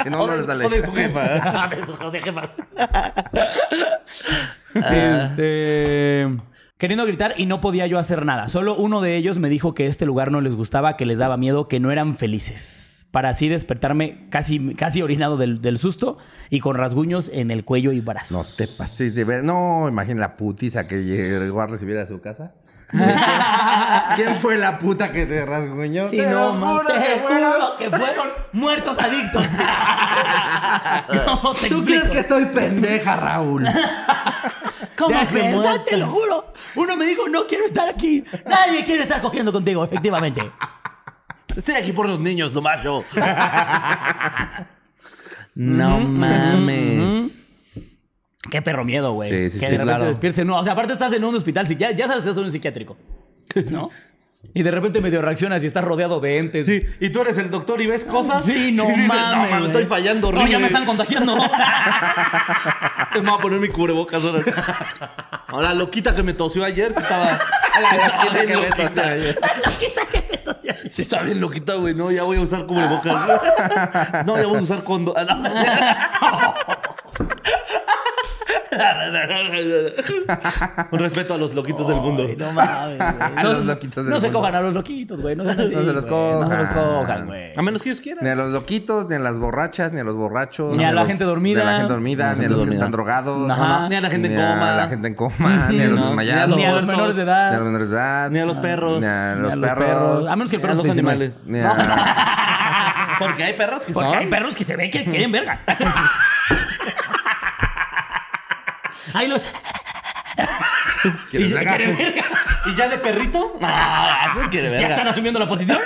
[SPEAKER 2] Que no, no le sale.
[SPEAKER 4] O de su jefa.
[SPEAKER 3] Ver, su de jefas. Este. Queriendo gritar y no podía yo hacer nada. Solo uno de ellos me dijo que este lugar no les gustaba, que les daba miedo, que no eran felices. Para así despertarme casi, casi orinado del, del susto y con rasguños en el cuello y brazos.
[SPEAKER 2] No te pases de ver. No, imagina la putiza que llegó a recibir a su casa. ¿Quién fue la puta que te rasguñó?
[SPEAKER 3] Si
[SPEAKER 2] Te
[SPEAKER 3] no,
[SPEAKER 2] juro
[SPEAKER 3] te
[SPEAKER 2] que fue la-
[SPEAKER 3] juro que fueron muertos adictos. ¿Cómo te
[SPEAKER 2] ¿Tú
[SPEAKER 3] explico?
[SPEAKER 2] crees que estoy pendeja, Raúl?
[SPEAKER 3] ¿Cómo
[SPEAKER 4] Ya
[SPEAKER 3] verdad?
[SPEAKER 4] muertos.
[SPEAKER 3] Te lo juro. Uno me dijo, no quiero estar aquí. Nadie quiere estar cogiendo contigo, efectivamente.
[SPEAKER 4] Estoy aquí por los niños, yo. no mames.
[SPEAKER 3] Qué perro miedo, güey.
[SPEAKER 4] Sí, sí,
[SPEAKER 3] que
[SPEAKER 4] sí,
[SPEAKER 3] de repente
[SPEAKER 4] claro.
[SPEAKER 3] despiertes. No, o sea, aparte estás en un hospital, ya, ya sabes que estás en un psiquiátrico. ¿No? Y de repente medio reaccionas y estás rodeado de entes.
[SPEAKER 4] Sí, y tú eres el doctor y ves cosas.
[SPEAKER 3] Sí, no
[SPEAKER 4] dices,
[SPEAKER 3] mames.
[SPEAKER 4] No mames, estoy fallando
[SPEAKER 3] No,
[SPEAKER 4] horrible.
[SPEAKER 3] ya me están contagiando.
[SPEAKER 4] Me voy a poner mi cubrebocas ahora. Ahora, loquita que me tosió ayer, sí estaba. estaba bien loquita. Sí, está bien loquita, güey. No, ya voy a usar cubrebocas. No, ya voy a usar condo. Un respeto a los loquitos del mundo.
[SPEAKER 3] no mames, güey.
[SPEAKER 2] A
[SPEAKER 3] No,
[SPEAKER 2] los loquitos del
[SPEAKER 3] no se
[SPEAKER 2] mundo.
[SPEAKER 3] cojan a los loquitos, güey. No sean así.
[SPEAKER 2] No se los
[SPEAKER 3] güey. No se los
[SPEAKER 2] cojan.
[SPEAKER 3] cojan, güey.
[SPEAKER 4] A menos que ellos
[SPEAKER 2] Ni
[SPEAKER 4] quieran.
[SPEAKER 2] a los loquitos, ni a las borrachas, ni a los borrachos.
[SPEAKER 3] Ni a la
[SPEAKER 2] los-
[SPEAKER 3] gente dormida.
[SPEAKER 2] Ni a la gente dormida, ni a los que están drogados.
[SPEAKER 3] Ajá.
[SPEAKER 4] Ni a la gente en
[SPEAKER 2] ni a
[SPEAKER 4] coma.
[SPEAKER 2] la gente en coma, ni a los desmayados.
[SPEAKER 3] Ni a los menores de
[SPEAKER 2] Ni a los
[SPEAKER 3] edad.
[SPEAKER 2] menores de edad.
[SPEAKER 4] Ni a los perros.
[SPEAKER 2] Ni a
[SPEAKER 3] Ni
[SPEAKER 2] los perros.
[SPEAKER 3] A menos que el
[SPEAKER 4] Ni
[SPEAKER 3] perro
[SPEAKER 4] los animales.
[SPEAKER 2] Ni.
[SPEAKER 4] Porque hay perros que
[SPEAKER 3] Porque
[SPEAKER 4] son.
[SPEAKER 3] hay perros que se ve que quieren verga. Ahí los...
[SPEAKER 2] ¿Quieres
[SPEAKER 3] y-
[SPEAKER 2] verga?
[SPEAKER 3] verga.
[SPEAKER 4] ¿Y ya de perrito? Ah, eso quiere
[SPEAKER 3] Ya están
[SPEAKER 4] verga.
[SPEAKER 3] asumiendo la posición.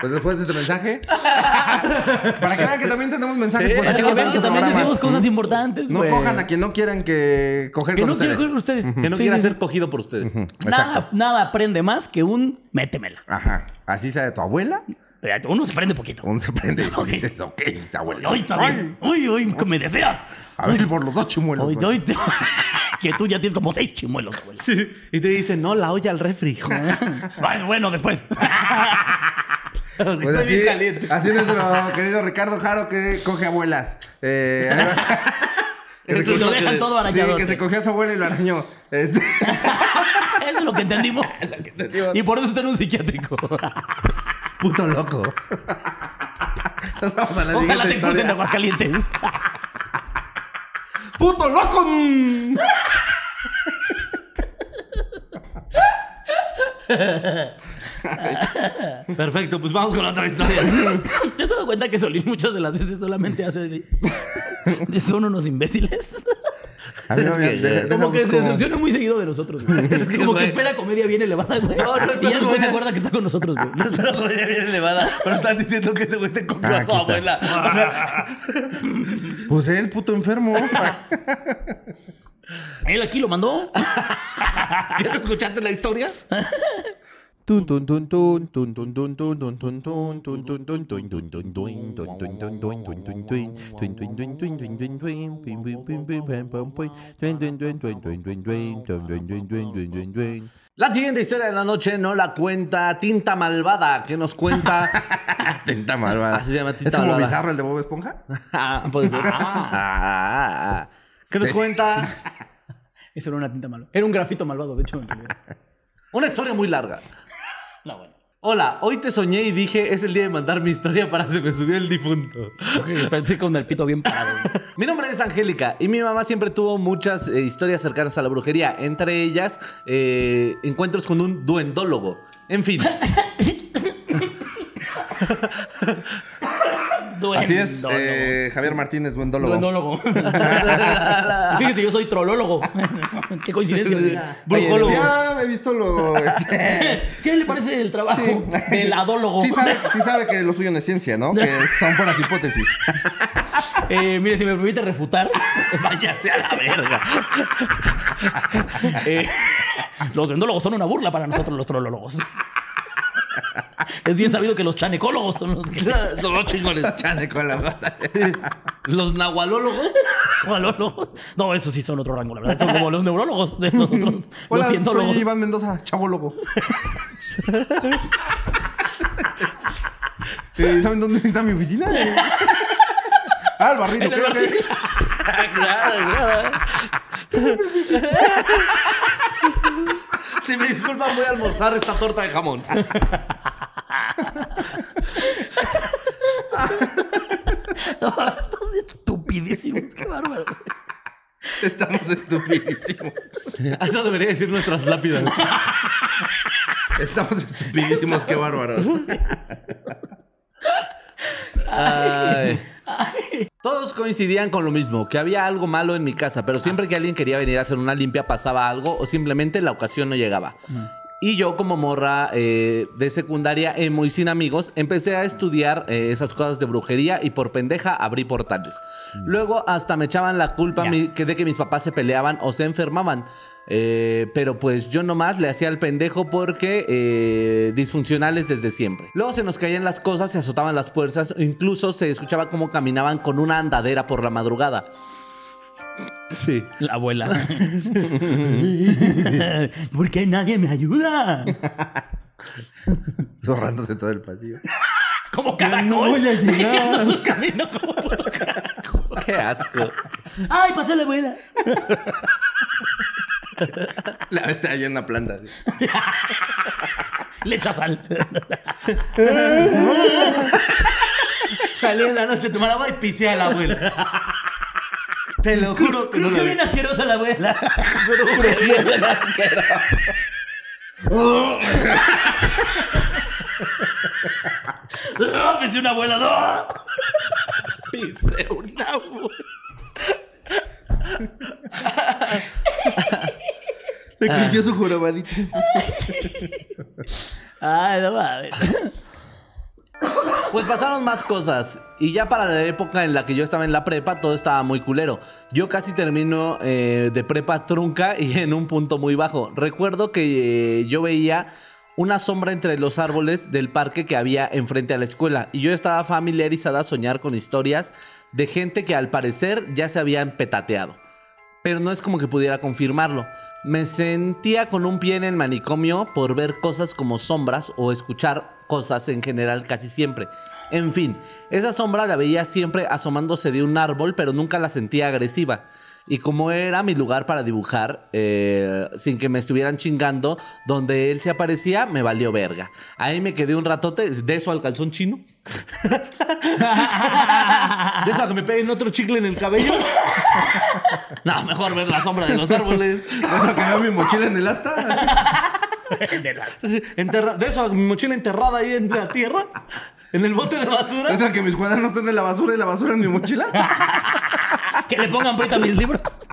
[SPEAKER 2] Pues después de este mensaje. para que vean que también tenemos mensajes
[SPEAKER 4] Sí,
[SPEAKER 3] Para
[SPEAKER 2] positivos
[SPEAKER 3] que vean que también
[SPEAKER 2] programa.
[SPEAKER 3] decimos cosas importantes,
[SPEAKER 2] No cojan a quien no quieran que coger
[SPEAKER 3] Que
[SPEAKER 2] con
[SPEAKER 3] no
[SPEAKER 2] ustedes.
[SPEAKER 3] coger ustedes.
[SPEAKER 4] Que no
[SPEAKER 3] Sí,
[SPEAKER 4] quiera
[SPEAKER 3] sí,
[SPEAKER 4] ser cogido por ustedes.
[SPEAKER 3] Nada, aprende más que un métemela.
[SPEAKER 2] Ajá. Así sea de tu abuela,
[SPEAKER 3] Pero Uno se prende poquito.
[SPEAKER 2] uno se prende y dices, ok, esa abuela.
[SPEAKER 3] Ay, está bien. Uy, uy, que me deseas.
[SPEAKER 2] A ver, por los dos chimuelos.
[SPEAKER 3] Te- que tú ya tienes como seis chimuelos, güey.
[SPEAKER 4] Sí, Y te dicen, no, la olla al refri.
[SPEAKER 3] Bueno, bueno, después.
[SPEAKER 2] Pues
[SPEAKER 4] Estoy
[SPEAKER 2] así,
[SPEAKER 4] bien caliente.
[SPEAKER 2] así nuestro querido Ricardo Jaro que coge abuelas. Eh, vas. Que
[SPEAKER 3] Y lo dejan todo
[SPEAKER 2] Sí,
[SPEAKER 3] arañado.
[SPEAKER 2] que se cogió a su abuela y lo arañó. Este,
[SPEAKER 3] Eso es lo que entendimos.
[SPEAKER 2] entendimos.
[SPEAKER 3] Y por eso está en un psiquiátrico.
[SPEAKER 2] puto loco. Nos vamos a la
[SPEAKER 3] Ojalá
[SPEAKER 2] siguiente
[SPEAKER 3] te expulsen de. Aguascalientes.
[SPEAKER 2] ¡Puto loco!
[SPEAKER 4] Perfecto, pues vamos con otra historia.
[SPEAKER 3] ¿Te has dado cuenta que Solín muchas de las veces solamente hace así? Son unos imbéciles.
[SPEAKER 2] A mí no me-
[SPEAKER 4] Es que,
[SPEAKER 2] deja-
[SPEAKER 4] güey,
[SPEAKER 3] Como que se decepciona muy seguido de nosotros, güey.
[SPEAKER 4] que,
[SPEAKER 3] Como que
[SPEAKER 4] güey.
[SPEAKER 3] espera comedia bien elevada, güey. y ya después se acuerda que está con nosotros, güey.
[SPEAKER 4] No espero vaya bien elevada, pero están diciendo que ese güey te cogió
[SPEAKER 2] Ah,
[SPEAKER 4] a su
[SPEAKER 2] aquí está.
[SPEAKER 4] abuela. O sea,
[SPEAKER 2] Pues él, puto enfermo.
[SPEAKER 3] Él aquí lo mandó.
[SPEAKER 4] ¿Ya no escuchaste la historia? La siguiente historia de la noche no la cuenta Tinta Malvada, que nos cuenta.
[SPEAKER 2] tinta Malvada.
[SPEAKER 4] Así
[SPEAKER 2] ¿Es como bizarro el de Bob Esponja?
[SPEAKER 4] puede ser. Ah, ¿Qué nos cuenta?
[SPEAKER 3] Eso era una tinta malvada. Era un grafito malvado, de hecho.
[SPEAKER 4] Una historia muy larga.
[SPEAKER 3] No, bueno.
[SPEAKER 4] Hola, hoy te soñé y dije es el día de mandar mi historia para se me subió el difunto.
[SPEAKER 3] Ok, Pensé con el pito bien parado.
[SPEAKER 4] Mi nombre es Angélica y mi mamá siempre tuvo muchas eh, historias cercanas a la brujería, entre ellas eh, encuentros con un duendólogo. En fin,
[SPEAKER 2] Así es, eh, Javier Martínez, duendólogo.
[SPEAKER 3] Duendólogo. Fíjese, yo soy trolólogo. Qué coincidencia. güey.
[SPEAKER 4] Brujólogo.
[SPEAKER 2] Sí, ah, he visto lo... este,
[SPEAKER 3] ¿Qué le parece el trabajo
[SPEAKER 2] Sí.
[SPEAKER 3] del adólogo?
[SPEAKER 2] Sí sabe, sí sabe que lo suyo no es ciencia, ¿no? Que son puras hipótesis.
[SPEAKER 3] Eh, mire, si me permite refutar,
[SPEAKER 4] váyase a la verga.
[SPEAKER 3] eh, los duendólogos son una burla para nosotros los trolólogos. Es bien sabido que los chanecólogos son los que...
[SPEAKER 4] Son los chingones.
[SPEAKER 2] Chane con la cosa.
[SPEAKER 4] Los nahualólogos.
[SPEAKER 3] Malólogos. No, esos sí son otro rango, la verdad. Son como los neurólogos de nosotros.
[SPEAKER 2] Hola,
[SPEAKER 3] los cientólogos.
[SPEAKER 2] soy Iván Mendoza, chabólogo. Eh, ¿Saben dónde está mi oficina? Ah, el barril,
[SPEAKER 3] En el barril.
[SPEAKER 4] claro, claro. Si me disculpan, voy a almorzar esta torta de jamón.
[SPEAKER 3] No, estos estupidísimos. Qué bárbaro.
[SPEAKER 2] Estamos estupidísimos.
[SPEAKER 4] Eso debería decir nuestras lápidas.
[SPEAKER 2] Estamos estupidísimos, qué bárbaros.
[SPEAKER 4] Ay. Todos coincidían con lo mismo, que había algo malo en mi casa, pero siempre que alguien quería venir a hacer una limpia pasaba algo o simplemente la ocasión no llegaba. Y yo como morra eh, de secundaria emo y sin amigos, empecé a estudiar eh, esas cosas de brujería y por pendeja abrí portales. Luego hasta me echaban la culpa mi- que de que mis papás se peleaban o se enfermaban. Eh, pero pues yo nomás le hacía al pendejo porque eh, disfuncionales desde siempre. Luego se nos caían las cosas, se azotaban las puertas, incluso se escuchaba cómo caminaban con una andadera por la madrugada. Sí.
[SPEAKER 3] La abuela. ¿Por qué nadie me ayuda?
[SPEAKER 2] Zorrándose todo el pasillo.
[SPEAKER 3] Como caracol.
[SPEAKER 2] no voy a llegar.
[SPEAKER 3] Su camino como puto caracol.
[SPEAKER 4] Qué asco.
[SPEAKER 3] ¡Ay, pasó la abuela!
[SPEAKER 2] La está ahí en una planta. así.
[SPEAKER 3] Le echa sal.
[SPEAKER 4] Salí en la noche tomar agua y pisé a la abuela. Te lo juro que no
[SPEAKER 3] Creo
[SPEAKER 4] lo
[SPEAKER 3] que
[SPEAKER 4] vi.
[SPEAKER 3] bien asquerosa la abuela. ¡Ah, Pensé una abuela. ¡ah!
[SPEAKER 4] Pisé una abuela.
[SPEAKER 2] Le crujió su jorobadita.
[SPEAKER 3] Ay, no mames.
[SPEAKER 4] Pues pasaron más cosas. Y ya para la época en la que yo estaba en la prepa, todo estaba muy culero. Yo casi termino eh, de prepa trunca y en un punto muy bajo. Recuerdo que eh, yo veía una sombra entre los árboles del parque que había enfrente a la escuela. Y yo estaba familiarizada a soñar con historias de gente que al parecer ya se habían petateado. Pero no es como que pudiera confirmarlo. Me sentía con un pie en el manicomio por ver cosas como sombras o escuchar cosas en general casi siempre. En fin, esa sombra la veía siempre asomándose de un árbol, pero nunca la sentía agresiva. Y como era mi lugar para dibujar, eh, sin que me estuvieran chingando, donde él se aparecía, me valió verga. Ahí me quedé un ratote, de eso al calzón chino. De eso a que me peguen otro chicle en el cabello. No, mejor ver la sombra de los árboles.
[SPEAKER 2] Eso que veo mi mochila en el asta.
[SPEAKER 4] Entonces, enterra- de eso a mi mochila enterrada ahí en la tierra. En el bote de basura.
[SPEAKER 2] Eso que mis cuadernos están en la basura y la basura en mi mochila.
[SPEAKER 3] Que le pongan ahorita mis libros.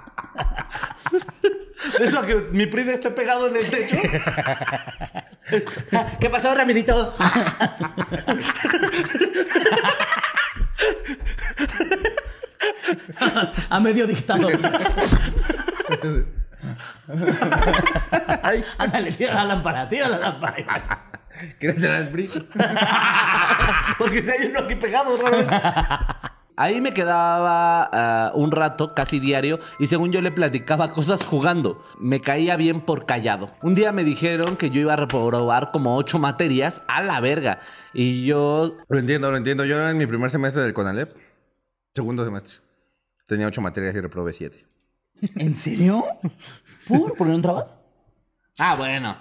[SPEAKER 4] Eso a que mi pride esté pegado en el techo.
[SPEAKER 3] ¿Qué pasó, Ramirito? A medio dictado.
[SPEAKER 2] Ay,
[SPEAKER 3] Ándale, tira la lámpara, tira la lámpara.
[SPEAKER 2] ¿quieres el PRI?
[SPEAKER 4] Porque si hay uno aquí pegado, realmente. Ahí me quedaba ah, un rato, casi diario, y según yo le platicaba cosas jugando. Me caía bien por callado. Un día me dijeron que yo iba a reprobar como ocho materias a la verga. Y yo
[SPEAKER 2] Lo entiendo, lo entiendo. Yo en mi primer semestre del CONALEP, segundo semestre, tenía ocho materias y reprobé siete.
[SPEAKER 3] ¿En serio? ¿Por? ¿Por qué no entrabas?
[SPEAKER 4] Ah, bueno.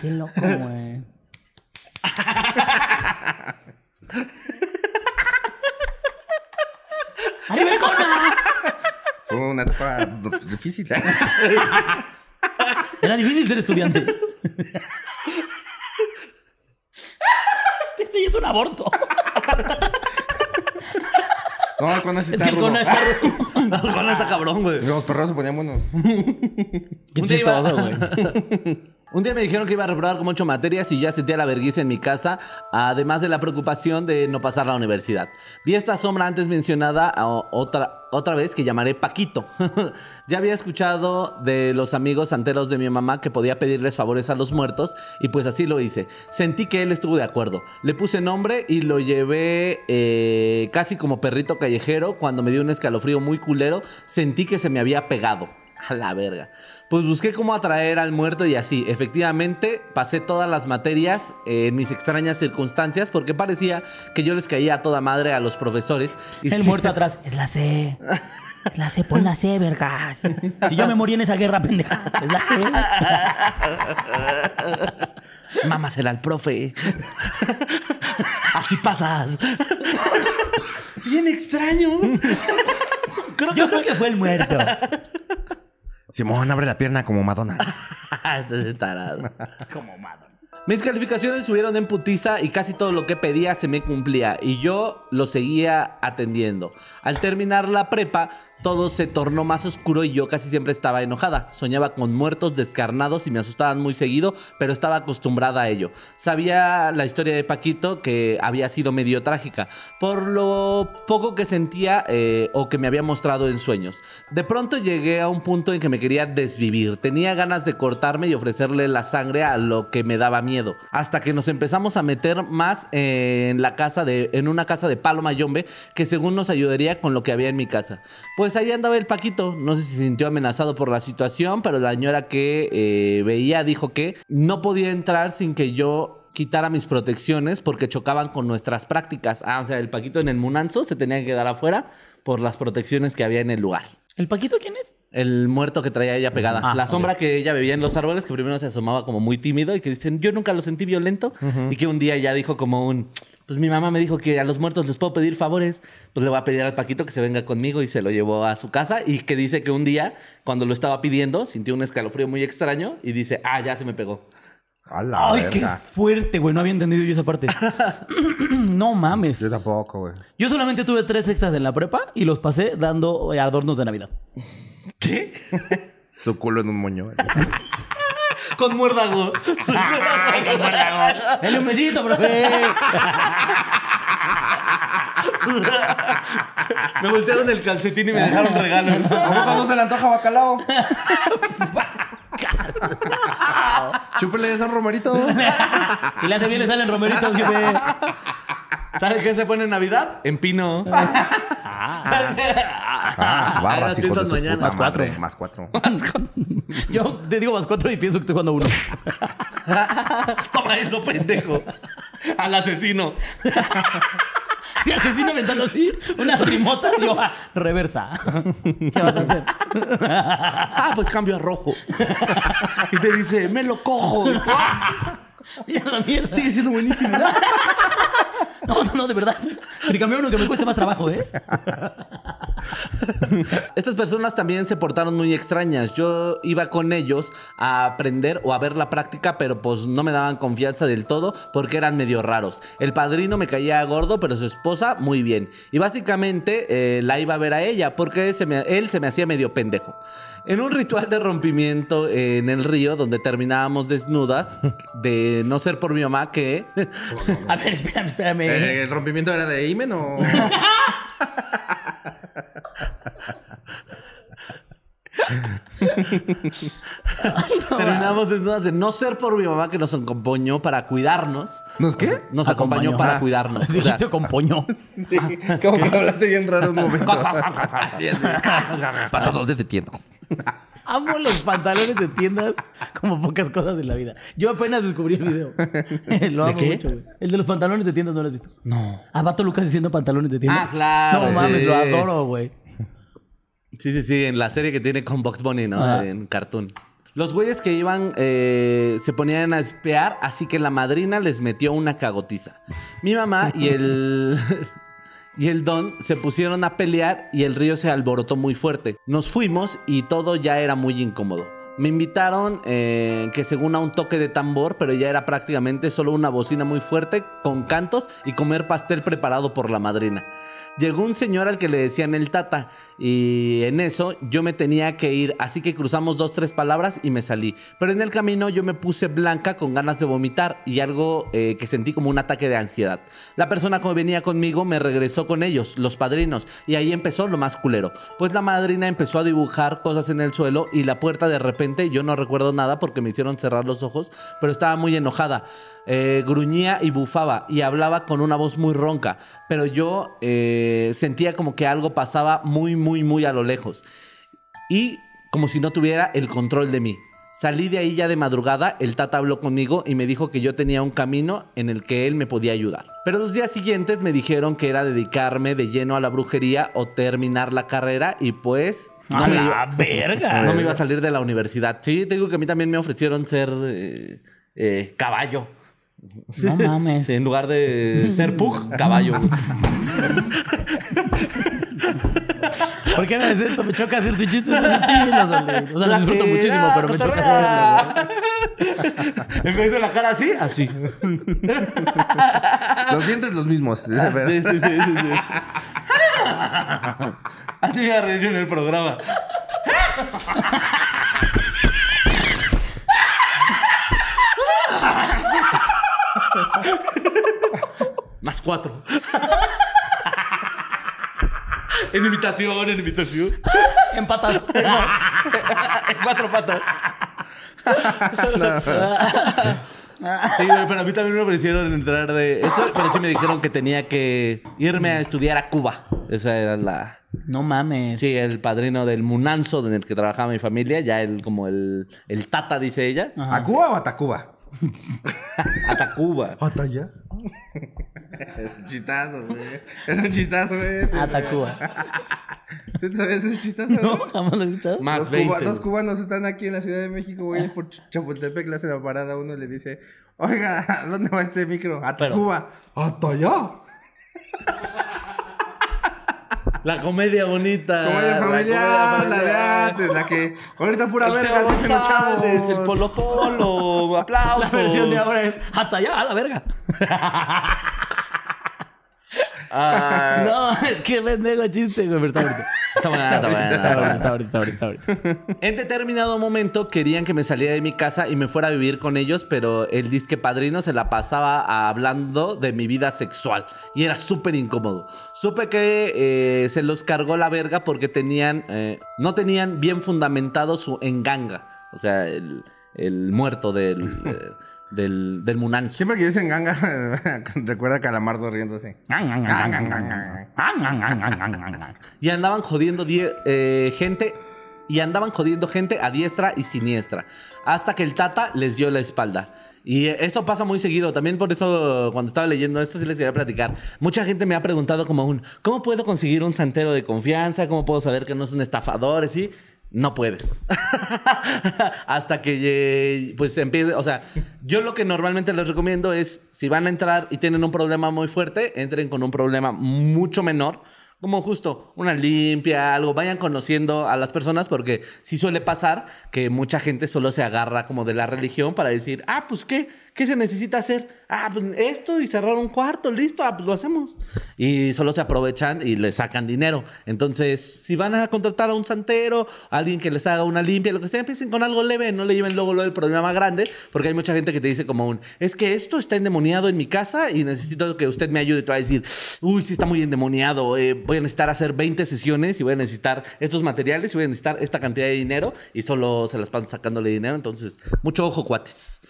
[SPEAKER 3] Qué loco, güey. ¡Arriba el Cona!
[SPEAKER 2] Fue una etapa difícil.
[SPEAKER 3] Era difícil ser estudiante. Sí, es un aborto.
[SPEAKER 2] No, con ese
[SPEAKER 3] Es
[SPEAKER 2] está
[SPEAKER 3] que el
[SPEAKER 2] rudo.
[SPEAKER 3] Cona está rudo.
[SPEAKER 4] Con está cabrón, güey.
[SPEAKER 2] Los perros se ponían buenos.
[SPEAKER 3] Qué chistoso, güey.
[SPEAKER 4] Un día me dijeron que iba a reprobar como ocho materias y ya sentía la vergüenza en mi casa, además de la preocupación de no pasar la universidad. Vi esta sombra antes mencionada a otra, otra vez que llamaré Paquito. ya había escuchado de los amigos santeros de mi mamá que podía pedirles favores a los muertos y pues así lo hice. Sentí que él estuvo de acuerdo. Le puse nombre y lo llevé eh, casi como perrito callejero. Cuando me dio un escalofrío muy culero, sentí que se me había pegado. A la verga. Pues busqué cómo atraer al muerto y así. Efectivamente, pasé todas las materias eh, en mis extrañas circunstancias porque parecía que yo les caía a toda madre a los profesores. Y
[SPEAKER 3] El
[SPEAKER 4] sí-
[SPEAKER 3] muerto atrás. Es la C. Es la C, pon la C, vergas. Si yo me morí en esa guerra, pendeja. Es la C.
[SPEAKER 4] Mámasela al profe. así pasas. Bien extraño.
[SPEAKER 3] Yo creo que fue el muerto.
[SPEAKER 2] Simón, abre la pierna como Madonna.
[SPEAKER 4] Estás tarado.
[SPEAKER 3] Como Madonna.
[SPEAKER 4] Mis calificaciones subieron en putiza y casi todo lo que pedía se me cumplía y yo lo seguía atendiendo. Al terminar la prepa, todo se tornó más oscuro y yo casi siempre estaba enojada. Soñaba con muertos descarnados y me asustaban muy seguido, pero estaba acostumbrada a ello. Sabía la historia de Paquito que había sido medio trágica, por lo poco que sentía eh, o que me había mostrado en sueños. De pronto llegué a un punto en que me quería desvivir. Tenía ganas de cortarme y ofrecerle la sangre a lo que me daba miedo. Hasta que nos empezamos a meter más en la casa de, en una casa de Palo Mayombe que según nos ayudaría con lo que había en mi casa. Pues ahí andaba el Paquito. No sé si se sintió amenazado por la situación, pero la señora que eh, veía dijo que no podía entrar sin que yo quitara mis protecciones porque chocaban con nuestras prácticas. Ah, o sea, el Paquito en el Munanzo se tenía que quedar afuera por las protecciones que había en el lugar.
[SPEAKER 3] ¿El Paquito quién es?
[SPEAKER 4] El muerto que traía ella pegada.
[SPEAKER 3] Ah,
[SPEAKER 4] la sombra que ella veía en los árboles, que primero se asomaba como muy tímido y que dicen, yo nunca lo sentí violento. Y que un día ya dijo como un, pues mi mamá me dijo que a los muertos les puedo pedir favores. Pues le voy a pedir al Paquito que se venga conmigo y se lo llevó a su casa. Y que dice que un día, cuando lo estaba pidiendo, sintió un escalofrío muy extraño y dice, ah, ya se me pegó.
[SPEAKER 2] A la
[SPEAKER 3] Ay, qué fuerte, güey. No había entendido yo esa parte. no mames.
[SPEAKER 2] Yo tampoco, güey.
[SPEAKER 3] Yo solamente tuve tres extras en la prepa y los pasé dando eh, adornos de Navidad.
[SPEAKER 4] ¿Qué?
[SPEAKER 2] Su culo en un moño.
[SPEAKER 4] Con muérdago.
[SPEAKER 3] ¡Dale un besito, profe!
[SPEAKER 4] me voltearon el calcetín y me dejaron regalo.
[SPEAKER 2] ¿Cómo cuando se le antoja bacalao? Chúpele ese romerito.
[SPEAKER 3] Si le hace bien, le salen romeritos, jefe.
[SPEAKER 4] ¿Sabe qué se pone en Navidad? En pino.
[SPEAKER 2] Ah, barras, hijos de su
[SPEAKER 4] mañana.
[SPEAKER 2] puta
[SPEAKER 3] Más cuatro.
[SPEAKER 2] madre. Más cuatro.
[SPEAKER 3] Yo te digo más cuatro y pienso que estoy jugando uno.
[SPEAKER 4] Toma eso, pendejo. Al asesino.
[SPEAKER 3] Si asesino aventando así, unas rimotas, yo ah, reversa. ¿Qué vas a hacer?
[SPEAKER 4] Ah, pues cambio a rojo. Y te dice, me lo cojo.
[SPEAKER 3] Mierda, mierda.
[SPEAKER 4] Sigue siendo buenísimo.
[SPEAKER 3] No, no, no, de verdad. Tricambiar uno que me cueste más trabajo, ¿eh?
[SPEAKER 4] Estas personas también se portaron muy extrañas. Yo iba con ellos a aprender o a ver la práctica, pero pues no me daban confianza del todo porque eran medio raros. El padrino me caía gordo, pero su esposa muy bien. Y básicamente eh, la iba a ver a ella porque él se me hacía medio pendejo. En un ritual de rompimiento en el río, donde terminábamos desnudas, de no ser por mi mamá que...
[SPEAKER 3] A ver, espérame, espérame.
[SPEAKER 2] Eh, ¿El rompimiento era de Imen o...?
[SPEAKER 4] Terminamos desnudas de no ser por mi mamá que nos acompañó para cuidarnos.
[SPEAKER 2] ¿Nos qué?
[SPEAKER 4] Nos acompañó,
[SPEAKER 3] Acompañó.
[SPEAKER 4] para
[SPEAKER 3] Ah.
[SPEAKER 4] cuidarnos. O sea,
[SPEAKER 3] Dijiste con poño.
[SPEAKER 2] Sí, como que hablaste bien raros momentos. Sí, así. Para dónde te tiendo.
[SPEAKER 3] Amo los pantalones de tiendas como pocas cosas en la vida. Yo apenas descubrí el video. Lo amo
[SPEAKER 4] qué?
[SPEAKER 3] mucho, güey. El de los pantalones de tiendas no lo has visto. No. A Vato Lucas diciendo pantalones de tiendas.
[SPEAKER 4] Ah, claro,
[SPEAKER 3] No mames,
[SPEAKER 4] sí.
[SPEAKER 3] lo adoro, güey.
[SPEAKER 4] Sí, sí, sí, en la serie que tiene con Box Bunny, ¿no?
[SPEAKER 3] Ajá.
[SPEAKER 4] En Cartoon. Los güeyes que iban eh, se ponían a espiar, así que la madrina les metió una cagotiza. Mi mamá y el. Y el don se pusieron a pelear y el río se alborotó muy fuerte. Nos fuimos y todo ya era muy incómodo. Me invitaron eh, que según a un toque de tambor, pero ya era prácticamente solo una bocina muy fuerte con cantos y comer pastel preparado por la madrina. Llegó un señor al que le decían el tata y en eso yo me tenía que ir, así que cruzamos dos, tres palabras y me salí. Pero en el camino yo me puse blanca con ganas de vomitar y algo eh, que sentí como un ataque de ansiedad. La persona que venía conmigo me regresó con ellos, los padrinos, y ahí empezó lo más culero. Pues la madrina empezó a dibujar cosas en el suelo y la puerta de repente, yo no recuerdo nada porque me hicieron cerrar los ojos, pero estaba muy enojada. Eh, gruñía y bufaba y hablaba con una voz muy ronca, pero yo eh, sentía como que algo pasaba muy, muy, muy a lo lejos y como si no tuviera el control de mí. Salí de ahí ya de madrugada, el tata habló conmigo y me dijo que yo tenía un camino en el que él me podía ayudar. Pero los días siguientes me dijeron que era dedicarme de lleno a la brujería o terminar la carrera y pues no,
[SPEAKER 3] a
[SPEAKER 4] me,
[SPEAKER 3] la
[SPEAKER 4] iba,
[SPEAKER 3] verga.
[SPEAKER 4] no me iba a salir de la universidad. Sí, te digo que a mí también me ofrecieron ser eh, eh, caballo.
[SPEAKER 3] No mames.
[SPEAKER 4] En lugar de ser pug, caballo.
[SPEAKER 3] ¿Por qué me haces esto? Me choca hacerte chistes de ese estilo, Solé. O sea, lo disfruto muchísimo, pero me choca hacerlo,
[SPEAKER 4] vez de la cara así, así.
[SPEAKER 2] Los dientes los mismos.
[SPEAKER 4] Sí, sí, sí, sí, sí. Así me iba a reír yo en el programa. Más cuatro. En invitación, en invitación.
[SPEAKER 3] En patas.
[SPEAKER 4] en cuatro patas. Sí, güey, pero a mí también me ofrecieron entrar de eso, pero sí me dijeron que tenía que irme a estudiar a Cuba. Esa era la...
[SPEAKER 3] No mames.
[SPEAKER 4] Sí, el padrino del Munanzo en el que trabajaba mi familia, ya él como el, el tata, dice ella,
[SPEAKER 2] ¿A Cuba o a Tacuba?
[SPEAKER 4] hasta Cuba.
[SPEAKER 2] ¿Hasta allá? Es un chistazo, güey. Es un chistazo, güey. ese.
[SPEAKER 3] Tacuba.
[SPEAKER 2] ¿Sí te sabes ese chistazo?
[SPEAKER 3] No,
[SPEAKER 2] güey?
[SPEAKER 3] jamás lo he escuchado.
[SPEAKER 4] Más
[SPEAKER 2] Dos,
[SPEAKER 4] 20.
[SPEAKER 2] cuba- dos cubanos están aquí en la Ciudad de México, güey, por Ch- Chapultepec, le hacen la parada, uno le dice, oiga, ¿a ¿dónde va este micro? A
[SPEAKER 3] Pero-
[SPEAKER 2] Cuba. ¿Hasta allá?
[SPEAKER 4] La comedia bonita.
[SPEAKER 2] Comedia
[SPEAKER 4] la
[SPEAKER 2] familiar, la de antes, la que ahorita pura
[SPEAKER 4] El
[SPEAKER 2] verga, dicen los chavos.
[SPEAKER 4] El Polo Polo,
[SPEAKER 3] La
[SPEAKER 4] aplausos.
[SPEAKER 3] versión de ahora es hasta allá, a la verga.
[SPEAKER 4] Ah,
[SPEAKER 3] No, es que pendejo chiste, güey, pero está bonito.
[SPEAKER 4] Está está
[SPEAKER 3] Está
[SPEAKER 4] está
[SPEAKER 3] bonito,
[SPEAKER 4] buena.
[SPEAKER 3] está bonito, está bonito, está bonito.
[SPEAKER 4] En determinado momento querían que me saliera de mi casa y me fuera a vivir con ellos, pero el disque padrino se la pasaba hablando de mi vida sexual y era súper incómodo. Supe que eh, se los cargó la verga porque tenían, eh, no tenían bien fundamentado su enganga, o sea, el, el muerto del, del, del Munanzo.
[SPEAKER 2] Siempre que dicen ganga, recuerda a Calamardo riéndose.
[SPEAKER 4] Y andaban jodiendo die- eh, gente. Y andaban jodiendo gente a diestra y siniestra. Hasta que el Tata les dio la espalda. Y eso pasa muy seguido. También por eso, cuando estaba leyendo esto, sí les quería platicar. Mucha gente me ha preguntado como un... ¿Cómo puedo conseguir un santero de confianza? ¿Cómo puedo saber que no es un estafador? ¿Sí? No puedes. Hasta que eh, pues empiece, o sea, yo lo que normalmente les recomiendo es si van a entrar y tienen un problema muy fuerte, entren con un problema mucho menor, como justo una limpia, algo, vayan conociendo a las personas porque sí suele pasar que mucha gente solo se agarra como de la religión para decir, ah, pues qué, qué se necesita hacer, ah, pues esto y cerrar un cuarto, listo, ah, pues lo hacemos. Y solo se aprovechan y les sacan dinero. Entonces, si van a contratar a un santero, a alguien que les haga una limpia, lo que sea, empiecen con algo leve, no le lleven luego lo del problema más grande, porque hay mucha gente que te dice como un, es que esto está endemoniado en mi casa y necesito que usted me ayude. Te va a decir, uy, sí está muy endemoniado, eh, voy a necesitar hacer 20 sesiones y voy a necesitar estos materiales y voy a necesitar esta cantidad de dinero y solo se las pasan sacándole dinero. Entonces, mucho ojo, cuates.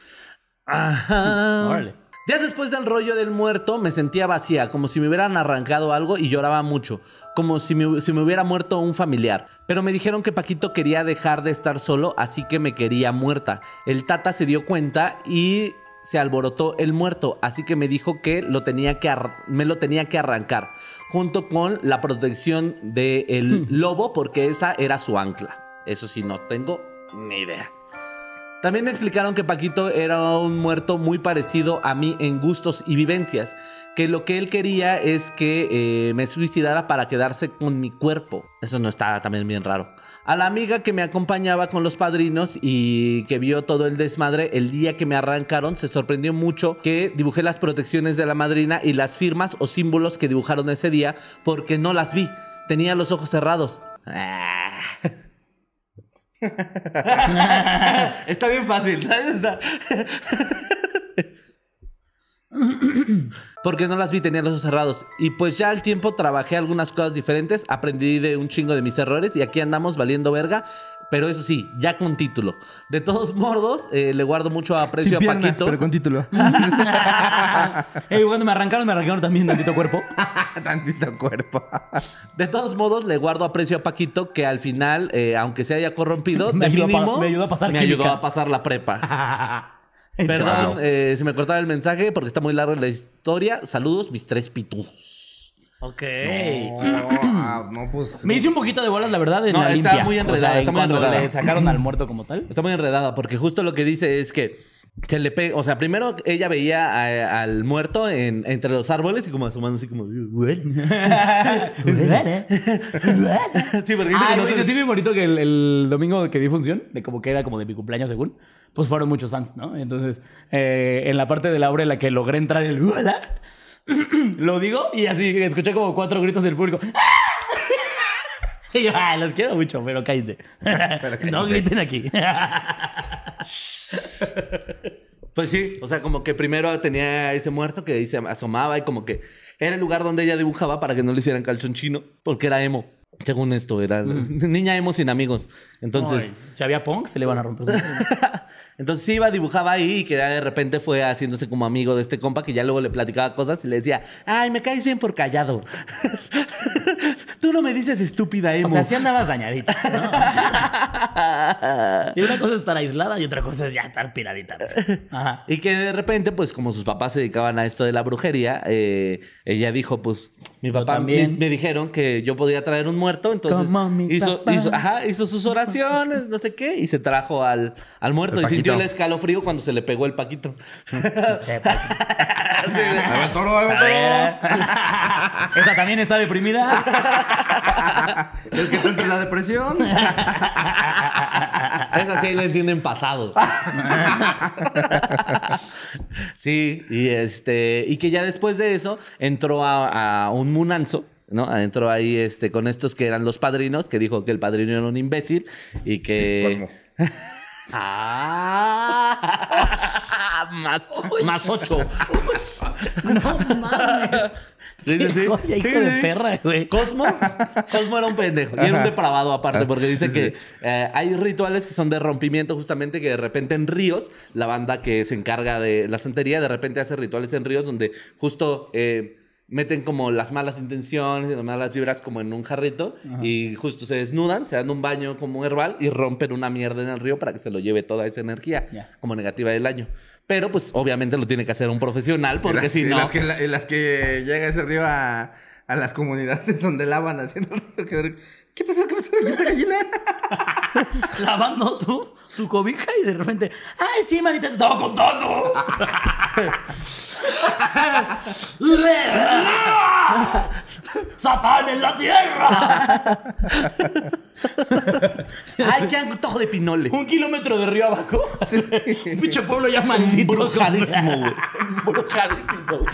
[SPEAKER 4] Ajá.
[SPEAKER 3] Órale.
[SPEAKER 4] Días después del rollo del muerto me sentía vacía, como si me hubieran arrancado algo y lloraba mucho, como si me, si me hubiera muerto un familiar. Pero me dijeron que Paquito quería dejar de estar solo, así que me quería muerta. El tata se dio cuenta y se alborotó el muerto, así que me dijo que lo tenía que me lo tenía que arrancar, junto con la protección del lobo, porque esa era su ancla. Eso sí, no tengo ni idea. También me explicaron que Paquito era un muerto muy parecido a mí en gustos y vivencias, que lo que él quería es que eh, me suicidara para quedarse con mi cuerpo. Eso no está también bien raro. A la amiga que me acompañaba con los padrinos y que vio todo el desmadre el día que me arrancaron, se sorprendió mucho que dibujé las protecciones de la madrina y las firmas o símbolos que dibujaron ese día porque no las vi. Tenía los ojos cerrados. Ah. Está bien fácil, ¿sabes? Está- Porque no las vi, tenía los ojos cerrados. Y pues ya al tiempo trabajé algunas cosas diferentes, aprendí de un chingo de mis errores y aquí andamos valiendo verga. Pero eso sí, ya con título. De todos modos, eh, le guardo mucho aprecio
[SPEAKER 2] Sin
[SPEAKER 4] a
[SPEAKER 2] piernas,
[SPEAKER 4] Paquito.
[SPEAKER 2] pero con título.
[SPEAKER 3] Ey, cuando me arrancaron, me arrancaron también tantito cuerpo.
[SPEAKER 2] Tantito cuerpo.
[SPEAKER 4] De todos modos, le guardo aprecio a Paquito que al final, eh, aunque se haya corrompido,
[SPEAKER 3] Me
[SPEAKER 4] de
[SPEAKER 3] ayudó a me ayudó a pasar
[SPEAKER 4] me ayudó a pasar la prepa.
[SPEAKER 3] Perdón.
[SPEAKER 4] Perdón, eh, si me cortaba el mensaje porque está muy larga la historia. Saludos, mis tres pitudos.
[SPEAKER 3] Ok.
[SPEAKER 2] Ah, no, pues.
[SPEAKER 3] Me hice un poquito de bolas, la verdad, en
[SPEAKER 4] No,
[SPEAKER 3] la
[SPEAKER 4] está
[SPEAKER 3] limpia.
[SPEAKER 4] muy
[SPEAKER 3] O
[SPEAKER 4] enredada,
[SPEAKER 3] sea,
[SPEAKER 4] está
[SPEAKER 3] en
[SPEAKER 4] muy enredada.
[SPEAKER 3] le sacaron al muerto como tal.
[SPEAKER 4] Está muy enredada porque justo lo que dice es que se le pega. O sea, primero ella veía a- al muerto en- entre los árboles y como asomando así como. "What?". sí, porque dice que
[SPEAKER 3] Ay,
[SPEAKER 4] no
[SPEAKER 3] güey,
[SPEAKER 4] se-
[SPEAKER 3] sentí bien bonito que el, el domingo que di función, de como que era como de mi cumpleaños según, pues fueron muchos fans, ¿no? Entonces, eh, en la parte de la obra en la que logré entrar el lo digo y así escuché como cuatro gritos del público. Y yo, "Ay, los quiero mucho, pero cállate. no griten aquí.
[SPEAKER 4] Pues sí, o sea, como que primero tenía ese muerto que ahí se asomaba y como que era el lugar donde ella dibujaba para que no le hicieran calzón chino, porque era emo. Según esto, era niña emo sin amigos. Entonces,
[SPEAKER 3] Ay, si había punk, se le van a romper.
[SPEAKER 4] entonces iba, dibujaba ahí y que de repente fue haciéndose como amigo de este compa que ya luego le platicaba cosas y le decía, ay, me caes bien por callado. Tú no me dices estúpida emo.
[SPEAKER 3] O sea, sí andabas dañadita, ¿no? Sí, una cosa es estar aislada y otra cosa es ya estar piradita. Ajá.
[SPEAKER 4] Y que de repente, pues como sus papás se dedicaban a esto de la brujería, eh, ella dijo, pues mi papá me,
[SPEAKER 3] también.
[SPEAKER 4] me dijeron que yo podía traer un muerto, entonces
[SPEAKER 3] Como mi
[SPEAKER 4] hizo,
[SPEAKER 3] papá.
[SPEAKER 4] hizo- ajá, hizo sus oraciones, no sé qué, y se trajo al, al muerto
[SPEAKER 2] El
[SPEAKER 4] y sintió el
[SPEAKER 2] Paquito.
[SPEAKER 4] escalofrío cuando se le pegó el paquito.
[SPEAKER 2] El toro, ahí va el toro.
[SPEAKER 3] Esa también está deprimida.
[SPEAKER 2] ¿Es que te entra la depresión?
[SPEAKER 4] Esa sí la entienden pasado. sí, y este, y que ya después de eso entró a, a un munanzo. ¿No? Entró ahí este, con estos que eran los padrinos, que dijo que el padrino era un imbécil y que. ¡Ah! más, más ocho.
[SPEAKER 3] No mames.
[SPEAKER 4] Sí, sí, sí.
[SPEAKER 3] Oye, hijo
[SPEAKER 4] Sí,
[SPEAKER 3] de perra, güey.
[SPEAKER 4] Cosmo, Cosmo era un pendejo y era un depravado aparte porque dice que eh, hay rituales que son de rompimiento justamente que de repente en ríos la banda que se encarga de la santería de repente hace rituales en ríos donde justo eh, meten como las malas intenciones y las malas vibras como en un jarrito y justo se desnudan, se dan un baño como herbal y rompen una mierda en el río para que se lo lleve toda esa energía como negativa del año. Pero pues obviamente lo tiene que hacer un profesional porque
[SPEAKER 2] las,
[SPEAKER 4] si
[SPEAKER 2] en
[SPEAKER 4] no...
[SPEAKER 2] Las que, en las que llega ese río a, a las comunidades donde lavan haciendo el río. que- ¿Qué pasó? ¿Qué pasó? ¿Y esta gallina?
[SPEAKER 3] Lavando tu, tu cobija y de repente, ay, sí, manita, te estaba contando. ¡Satán en la tierra!
[SPEAKER 4] ¡Ay, qué antojo de pinole!
[SPEAKER 3] Un kilómetro de río abajo. Un pinche pueblo ya maldito.
[SPEAKER 4] Brujadísimo, güey. Brujadísimo.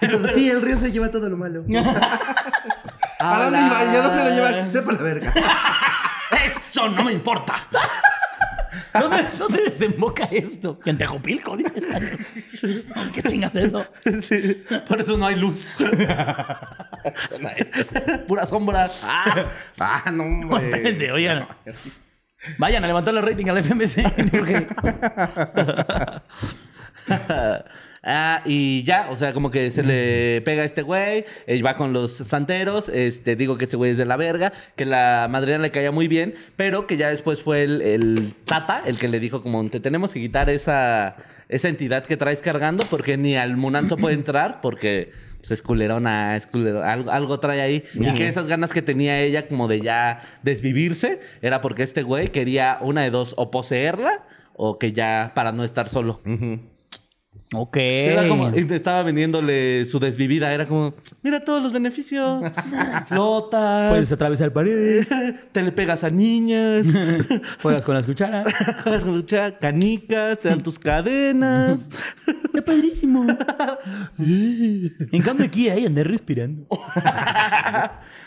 [SPEAKER 2] Entonces, sí, el río se lleva todo lo malo. ¿A dónde iba? ¿Y a dónde lo lleva? Sepa la verga.
[SPEAKER 3] ¡Eso no me importa! ¿Dónde, dónde desemboca esto? En Tejopilco, dice. ¿Qué chingas es eso?
[SPEAKER 4] Sí, por eso no hay luz. Pura sombra. Ah,
[SPEAKER 2] Ah, no,
[SPEAKER 3] No, espérense, oigan. Vayan a levantar el rating al FMC. porque-
[SPEAKER 4] Ah, y ya, o sea, como que se le pega a este güey, él va con los santeros, este, digo que ese güey es de la verga, que la madrina le caía muy bien, pero que ya después fue el, el Tata el que le dijo como, te tenemos que quitar esa, esa entidad que traes cargando porque ni al Munanzo puede entrar porque pues, es culerona, es culero, algo, algo trae ahí. Y que esas ganas que tenía ella como de ya desvivirse era porque este güey quería una de dos, o poseerla o que ya para no estar solo.
[SPEAKER 3] Ok.
[SPEAKER 4] Era como, estaba vendiéndole su desvivida. Era como, mira todos los beneficios. Flotas.
[SPEAKER 3] Puedes atravesar paredes,
[SPEAKER 4] te le pegas a niñas.
[SPEAKER 3] juegas con las cucharas.
[SPEAKER 4] lucha, canicas, te dan tus cadenas.
[SPEAKER 3] Está padrísimo. en cambio, aquí ahí andé respirando.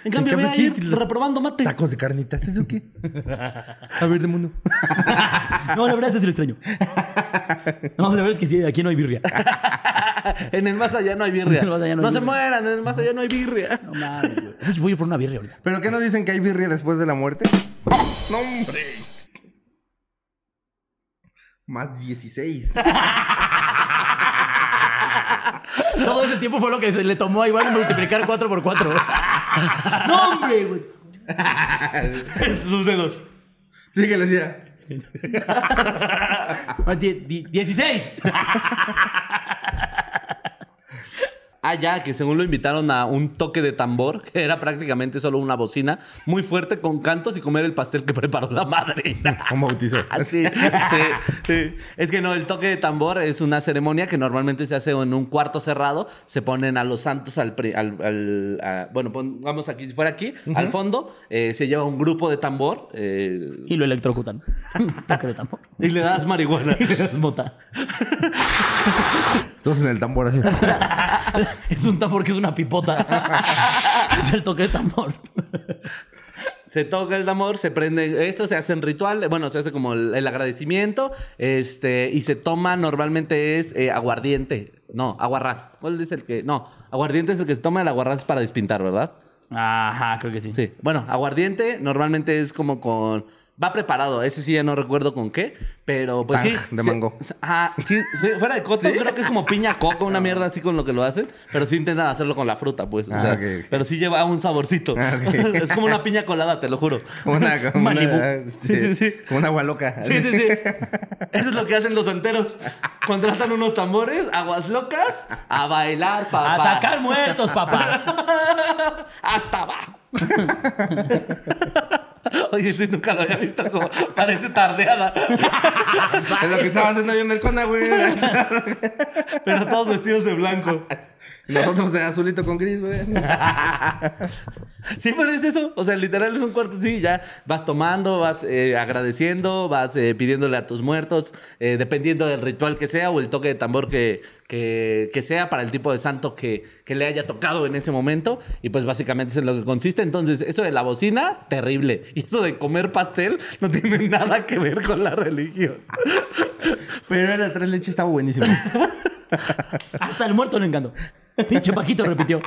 [SPEAKER 4] En cambio, ahí
[SPEAKER 2] aquí los-
[SPEAKER 4] reprobando mate.
[SPEAKER 2] Tacos de carnitas, ¿eso qué? A ver, de mundo.
[SPEAKER 3] No, la verdad, eso sí lo extraño. No, la verdad es que sí, aquí no hay birria.
[SPEAKER 4] En el más allá no hay birria.
[SPEAKER 3] En el más allá no hay
[SPEAKER 4] se
[SPEAKER 3] birria.
[SPEAKER 4] mueran, en el más allá no hay birria.
[SPEAKER 3] No mames, güey. Voy a ir por una birria ahorita.
[SPEAKER 2] ¿Pero qué no dicen que hay birria después de la muerte? ¡No, hombre! Más 16.
[SPEAKER 3] Todo ese tiempo fue lo que se le tomó a Iván multiplicar 4 por 4. ¡No, hombre, güey!
[SPEAKER 4] Sus dedos.
[SPEAKER 2] Sí, que le decía.
[SPEAKER 3] Más die- di- 16.
[SPEAKER 4] Ah, ya, que según lo invitaron a un toque de tambor, que era prácticamente solo una bocina muy fuerte con cantos y comer el pastel que preparó la madrina.
[SPEAKER 2] Un bautizo.
[SPEAKER 4] Ah, sí, sí, sí. Es que no, el toque de tambor es una ceremonia que normalmente se hace en un cuarto cerrado. Se ponen a los santos al. pri- al- al- a- bueno, pongamos aquí, si fuera aquí, al fondo, eh, se lleva un grupo de tambor eh,
[SPEAKER 3] Y lo electrocutan. Toque de tambor.
[SPEAKER 4] y le das marihuana.
[SPEAKER 3] Es mota.
[SPEAKER 2] Todos en el tambor. así.
[SPEAKER 3] Es un tambor que es una pipota. Es el toque de tambor.
[SPEAKER 4] Se toca el tambor, se prende. Esto se hace en ritual. Bueno, se hace como el, el agradecimiento. Este, y se toma normalmente es eh, aguardiente. No, aguarrás. ¿Cuál es el que.? No, aguardiente es el que se toma, el aguarrás es para despintar, ¿verdad?
[SPEAKER 3] Ajá, creo que sí.
[SPEAKER 4] Sí. Bueno, aguardiente normalmente es como con. Va preparado, ese sí ya no recuerdo con qué, pero pues
[SPEAKER 2] Tang,
[SPEAKER 4] sí.
[SPEAKER 2] de
[SPEAKER 4] sí,
[SPEAKER 2] mango.
[SPEAKER 4] Ajá, sí, fu- fuera de coto, creo que es como piña coco, una mierda así con lo que lo hacen, pero sí intentan hacerlo con la fruta, pues. o
[SPEAKER 2] Ah,
[SPEAKER 4] sea. Pero sí lleva un saborcito.
[SPEAKER 2] Ah,
[SPEAKER 4] es como una piña colada, te lo juro.
[SPEAKER 2] Una, como una,
[SPEAKER 4] Sí, sí, sí.
[SPEAKER 2] Como una agua loca.
[SPEAKER 4] Sí, sí, sí. Eso es lo que hacen los santeros. Contratan unos tambores, aguas locas, a bailar, papá.
[SPEAKER 3] A sacar muertos, papá.
[SPEAKER 4] Hasta abajo. Oye, sí, nunca lo había visto como parece tardeada.
[SPEAKER 2] Es lo que estaba haciendo yo en el Cona, güey.
[SPEAKER 4] Pero todos vestidos de blanco.
[SPEAKER 2] Nosotros de azulito con gris, güey.
[SPEAKER 4] Sí, pero es eso. O sea, literal es un cuarto así. Ya vas tomando, vas eh, agradeciendo, vas eh, pidiéndole a tus muertos, eh, dependiendo del ritual que sea o el toque de tambor que, que, que sea para el tipo de santo que, que le haya tocado en ese momento. Y pues básicamente es en lo que consiste. Entonces, eso de la bocina, terrible. Y eso de comer pastel no tiene nada que ver con la religión.
[SPEAKER 2] Pero era tres leches, estaba buenísimo.
[SPEAKER 3] Hasta el muerto le encantó. Pinche Paquito repitió.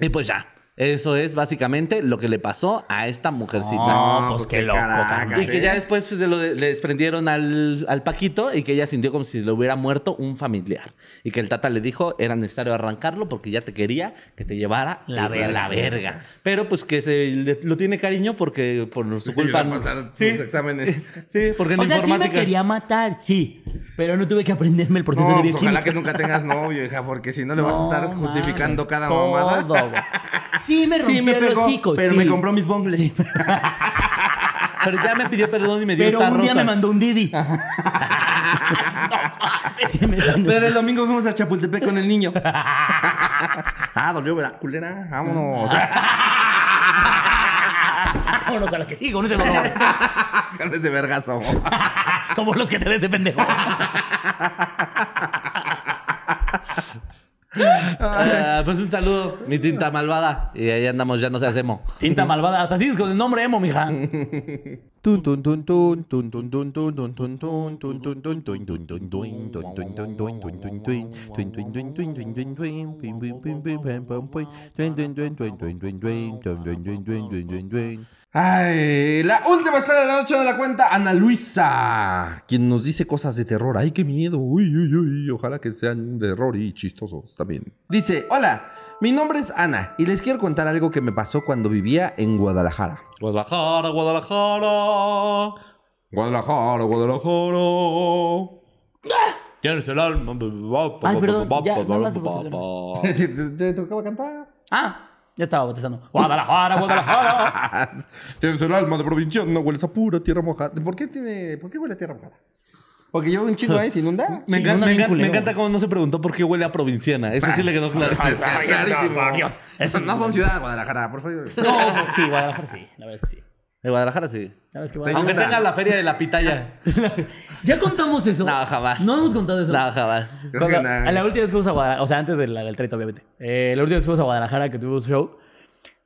[SPEAKER 4] Y pues ya. Eso es básicamente lo que le pasó a esta mujercita.
[SPEAKER 3] No, pues qué loco.
[SPEAKER 4] Y que ya después se lo le desprendieron al, al Paquito y que ella sintió como si le hubiera muerto un familiar. Y que el Tata le dijo era necesario arrancarlo porque ya te quería que te llevara
[SPEAKER 3] La verga.
[SPEAKER 4] la verga. Pero pues que se le- lo tiene cariño porque por su culpa.
[SPEAKER 2] A pasar sus exámenes.
[SPEAKER 4] Sí, porque en
[SPEAKER 3] O sea, sí me
[SPEAKER 4] informática.
[SPEAKER 3] quería matar, sí. Pero no tuve que aprenderme el proceso
[SPEAKER 2] No,
[SPEAKER 3] de
[SPEAKER 2] pues, ojalá
[SPEAKER 3] bioquímica.
[SPEAKER 2] que nunca tengas novio, hija, porque si no le vas a estar
[SPEAKER 3] No,
[SPEAKER 2] justificando cada
[SPEAKER 3] todo,
[SPEAKER 2] mamada.
[SPEAKER 3] Sí me rompió
[SPEAKER 2] Sí, me
[SPEAKER 3] el
[SPEAKER 2] pegó,
[SPEAKER 3] hocico,
[SPEAKER 2] pero
[SPEAKER 3] sí.
[SPEAKER 2] me compró mis bongles.
[SPEAKER 3] Sí.
[SPEAKER 4] Pero ya me pidió perdón y me dio
[SPEAKER 3] Pero
[SPEAKER 4] esta
[SPEAKER 3] un día me mandó un Didi.
[SPEAKER 2] Pero el domingo fuimos a Chapultepec con el niño. ah, dolió, ¿verdad, culera? Vámonos.
[SPEAKER 3] Vámonos a la que sigue con ese dolor.
[SPEAKER 2] Con ese vergazo.
[SPEAKER 3] Como los que te den ese pendejo.
[SPEAKER 4] Ah, pues un saludo, mi tinta malvada. Y ahí andamos, ya no se hacemos.
[SPEAKER 3] Tinta malvada. Hasta sigues con el nombre emo, mija.
[SPEAKER 2] Ay, la última historia de la noche de la cuenta, Ana Luisa, quien nos dice cosas de terror. Ay, qué miedo. Uy, uy, uy. Ojalá que sean de terror y chistosos también. Dice, hola, mi nombre es Ana y les quiero contar algo que me pasó cuando vivía en Guadalajara.
[SPEAKER 4] Guadalajara, Guadalajara.
[SPEAKER 2] Guadalajara, Guadalajara.
[SPEAKER 4] Tienes el alma.
[SPEAKER 3] Ay, perdón, ya, no las
[SPEAKER 2] Te tocaba cantar.
[SPEAKER 3] Ah ya estaba botezando. Guadalajara, Guadalajara.
[SPEAKER 2] Tienes el alma de provincia, no hueles a pura tierra mojada. ¿Por qué, tiene, ¿Por qué huele a tierra mojada? Porque lleva un chingo ahí, se inunda.
[SPEAKER 4] Me,
[SPEAKER 3] Sí,
[SPEAKER 4] encanta, me me cómo no se preguntó por qué huele a provinciana. Eso sí le quedó claro.
[SPEAKER 2] Es clarísimo.
[SPEAKER 3] Dios. Eso
[SPEAKER 2] No son ciudad de Guadalajara, por favor.
[SPEAKER 3] No, sí, Guadalajara sí. La verdad es que sí.
[SPEAKER 4] De Guadalajara sí.
[SPEAKER 3] ¿Sabes qué?
[SPEAKER 2] Sí.
[SPEAKER 3] Guadalajara-
[SPEAKER 4] Aunque tenga la feria de la pitaya.
[SPEAKER 3] ¿Ya contamos eso?
[SPEAKER 4] No, jamás.
[SPEAKER 3] No hemos contado eso.
[SPEAKER 4] No, jamás.
[SPEAKER 2] Creo
[SPEAKER 3] Cuando-
[SPEAKER 2] que nada.
[SPEAKER 3] a la última vez que fuimos a Guadalajara, o sea, antes de la del 30, obviamente. Eh, la última vez que fuimos a Guadalajara, que tuvimos show,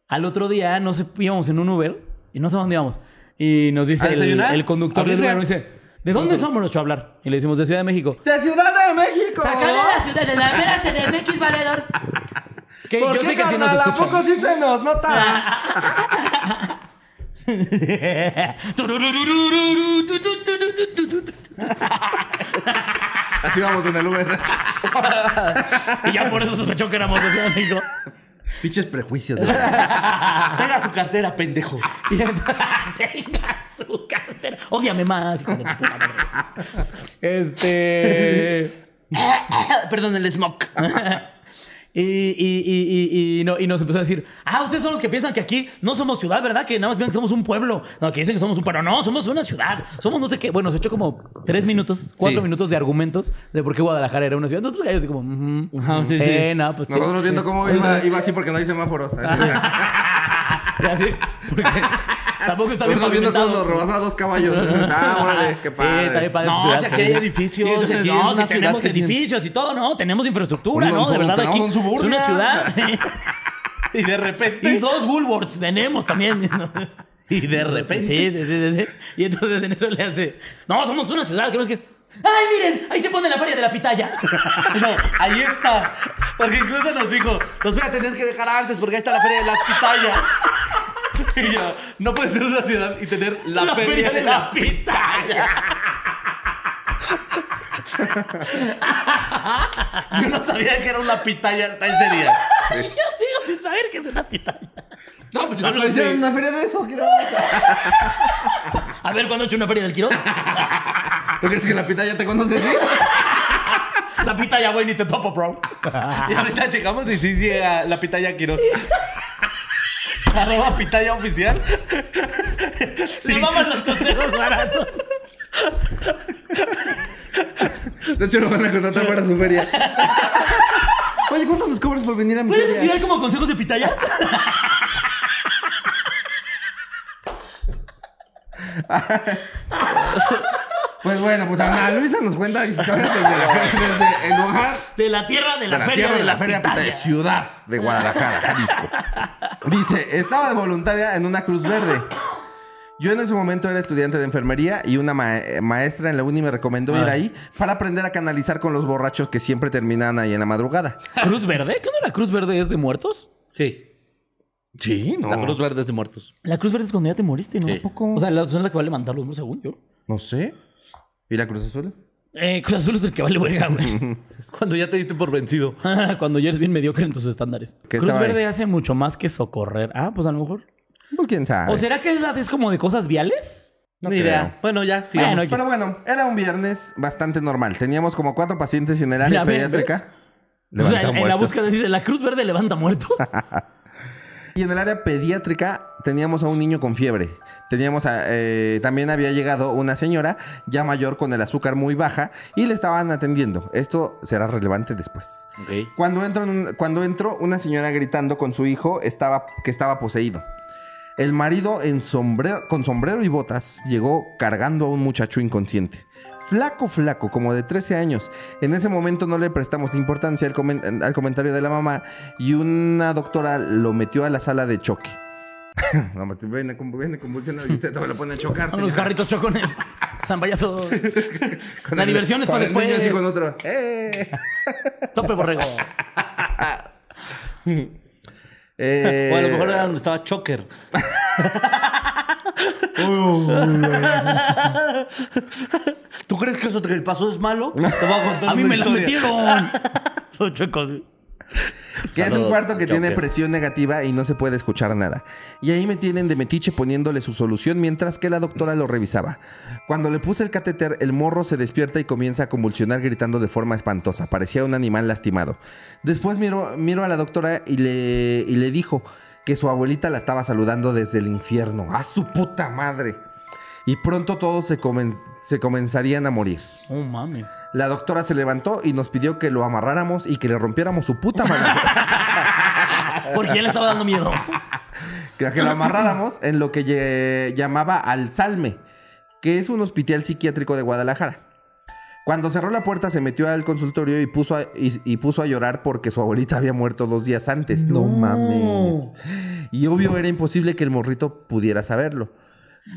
[SPEAKER 3] al otro día, no sé, íbamos en un Uber y no sé a dónde íbamos. Y nos dice
[SPEAKER 4] ¿A
[SPEAKER 3] el,
[SPEAKER 4] desayunar?
[SPEAKER 3] el conductor
[SPEAKER 4] ¿A
[SPEAKER 3] del Uber, nos dice, ¿de dónde somos nuestro hablar? Y le decimos, de Ciudad de México.
[SPEAKER 2] ¡De Ciudad de México!
[SPEAKER 3] ¡Sacale la ciudad de la vera CDMX, valedor! Que
[SPEAKER 2] ¿Por
[SPEAKER 3] yo
[SPEAKER 2] qué,
[SPEAKER 3] sé que sí nos
[SPEAKER 2] carnal? ¿A
[SPEAKER 3] escuchan.
[SPEAKER 2] poco sí se nos nota? Así vamos en el Uber.
[SPEAKER 3] y ya por eso sospechó que éramos de Ciudad de México.
[SPEAKER 2] Pinches prejuicios.
[SPEAKER 4] Tenga su cartera, pendejo.
[SPEAKER 3] Tenga su cartera. Ódiame más, hijo de tu puta madre. Este.
[SPEAKER 4] Perdón, el smoke.
[SPEAKER 3] Y, y, y, y, y, no, y nos empezó a decir, ah, ustedes son los que piensan que aquí no somos ciudad, ¿verdad? Que nada más piensan que somos un pueblo. No, que dicen que somos un pueblo. No, somos una ciudad. Somos no sé qué. Bueno, se echó como tres minutos, cuatro
[SPEAKER 4] Sí.
[SPEAKER 3] minutos de argumentos de por qué Guadalajara era una ciudad. Nosotros así como, ujú.
[SPEAKER 4] Ajá, sí, sí.
[SPEAKER 3] Eh, no, pues sí.
[SPEAKER 2] Nosotros viendo cómo iba, iba así porque no hay semáforos. Así.
[SPEAKER 3] Y así, porque tampoco está bien
[SPEAKER 2] viendo
[SPEAKER 3] pavimentado.
[SPEAKER 2] nos rebasaba dos caballos. Ah, órale, qué
[SPEAKER 3] Sí, está bien
[SPEAKER 2] padre.
[SPEAKER 3] padre
[SPEAKER 4] No,
[SPEAKER 3] ciudad.
[SPEAKER 4] si aquí hay edificios,
[SPEAKER 3] Sí, entonces, no, si tenemos
[SPEAKER 4] que tiene-
[SPEAKER 3] edificios y todo, ¿no? Tenemos infraestructura,
[SPEAKER 2] Un-
[SPEAKER 3] ¿no? De verdad, aquí
[SPEAKER 2] un
[SPEAKER 3] es una ciudad.
[SPEAKER 4] Y de repente.
[SPEAKER 3] Y dos Woolworths tenemos también. ¿no?
[SPEAKER 4] Y de repente.
[SPEAKER 3] Sí, sí, sí, sí, sí. Y entonces en eso le hace. No, somos una ciudad, es que. ¡Ay, miren! Ahí se pone la feria de la pitaya.
[SPEAKER 4] No, ahí está. Porque incluso nos dijo, los voy a tener que dejar antes porque ahí está la feria de la pitaya. Y yo, no puede ser una ciudad y tener la, feria, de la pitaya. Yo no sabía que era una pitaya hasta ese día.
[SPEAKER 3] Yo sigo sin saber que es una pitaya.
[SPEAKER 4] No, pues yo
[SPEAKER 2] ¿No
[SPEAKER 4] lo
[SPEAKER 2] hicieron
[SPEAKER 4] sé.
[SPEAKER 2] una feria de eso? Quiero-
[SPEAKER 3] A ver, ¿cuándo he hecho una feria del Quiroz?
[SPEAKER 2] ¿Tú crees que la pitaya te conoce?
[SPEAKER 3] La pitaya, güey, ni te topo, bro.
[SPEAKER 4] Y ahorita checamos y sí, sí, era la pitaya Quiroz. Arroba pitaya oficial.
[SPEAKER 3] Se maman los consejos baratos.
[SPEAKER 2] De hecho, lo van a contratar para su feria. Oye, ¿cuánto nos cobras por venir a mi
[SPEAKER 3] ¿Puedes
[SPEAKER 2] feria?
[SPEAKER 3] tirar como consejos de pitayas?
[SPEAKER 2] Pues bueno, pues Ana Luisa nos cuenta historias desde, desde el lugar
[SPEAKER 3] De la tierra de la,
[SPEAKER 2] de la
[SPEAKER 3] feria
[SPEAKER 2] tierra
[SPEAKER 3] de
[SPEAKER 2] de
[SPEAKER 3] la,
[SPEAKER 2] la feria
[SPEAKER 3] pitaya.
[SPEAKER 2] de Ciudad de Guadalajara, Jalisco. Dice, estaba de voluntaria en una Cruz Verde. Yo en ese momento era estudiante de enfermería y una ma- maestra en la uni me recomendó ir
[SPEAKER 3] Ah.
[SPEAKER 2] ahí para aprender a canalizar con los borrachos que siempre terminan ahí en la madrugada.
[SPEAKER 3] ¿Cruz Verde? ¿Qué no la Cruz Verde es de muertos?
[SPEAKER 4] Sí,
[SPEAKER 2] Sí, no.
[SPEAKER 4] la Cruz Verde es de muertos.
[SPEAKER 3] La Cruz Verde es cuando ya te moriste, ¿no?
[SPEAKER 4] Sí.
[SPEAKER 3] ¿A poco? O sea, la, son las que va a levantar los hombros, según yo.
[SPEAKER 2] No sé. ¿Y la Cruz Azul?
[SPEAKER 3] Eh, Cruz Azul es el que vale verga, güey.
[SPEAKER 4] Es cuando ya te diste por vencido.
[SPEAKER 3] cuando ya eres bien mediocre en tus estándares.
[SPEAKER 2] ¿Qué
[SPEAKER 3] Cruz
[SPEAKER 2] ahí?
[SPEAKER 3] Verde hace mucho más que socorrer. Ah, pues a lo mejor.
[SPEAKER 2] Pues quién sabe.
[SPEAKER 3] ¿O será que es la es como de cosas viales?
[SPEAKER 2] No
[SPEAKER 4] Ni
[SPEAKER 2] creo.
[SPEAKER 4] idea. Bueno, ya, sigamos.
[SPEAKER 3] Bueno,
[SPEAKER 2] Pero bueno, era un viernes bastante normal. Teníamos como cuatro pacientes en el área pediátrica.
[SPEAKER 3] o sea, en la búsqueda dice la Cruz Verde levanta muertos.
[SPEAKER 2] Y en el área pediátrica teníamos a un niño con fiebre. Teníamos a- eh, también había llegado una señora ya mayor con el azúcar muy baja y le estaban atendiendo. Esto será relevante después. Cuando entró, en un- cuando entró una señora gritando con su hijo estaba, que estaba poseído. El marido en sombrero, con sombrero y botas llegó cargando a un muchacho inconsciente. Flaco, flaco, como de 13 años. En ese momento no le prestamos importancia al, comen- al comentario de la mamá y una doctora lo metió a la sala de choque. no, viene, con- viene convulsionado y usted todavía lo pone a chocar.
[SPEAKER 3] Con los carritos chocones.
[SPEAKER 2] Con
[SPEAKER 3] La
[SPEAKER 2] el-
[SPEAKER 3] diversión es para después.
[SPEAKER 2] así con otro. ¡Eh!
[SPEAKER 3] Tope borrego.
[SPEAKER 2] Eh,
[SPEAKER 4] O a lo mejor era donde estaba Choker. ¿Tú crees que eso que pasó es malo? Te voy a contar
[SPEAKER 3] A mí me la
[SPEAKER 4] historia.
[SPEAKER 3] metieron. Los chuecos.
[SPEAKER 2] Que es un cuarto que tiene presión negativa y no se puede escuchar nada. Y ahí me tienen de metiche poniéndole su solución mientras que la doctora lo revisaba. Cuando le puse el catéter, el morro se despierta y comienza a convulsionar gritando de forma espantosa. Parecía un animal lastimado. Después miro, miro a la doctora y le, y le dijo que su abuelita la estaba saludando desde el infierno. ¡A su puta madre! Y pronto todos se, comen- se comenzarían a morir.
[SPEAKER 3] Oh, mames.
[SPEAKER 2] La doctora se levantó y nos pidió que lo amarráramos y que le rompiéramos su puta madre.
[SPEAKER 3] Porque ya le estaba dando miedo.
[SPEAKER 2] que que lo amarráramos en lo que llamaba al Salme, que es un hospital psiquiátrico de Guadalajara. Cuando cerró la puerta se metió al consultorio y puso a, y, y puso a llorar porque su abuelita había muerto dos días antes. No, mames. Y obvio era imposible que el morrito pudiera saberlo.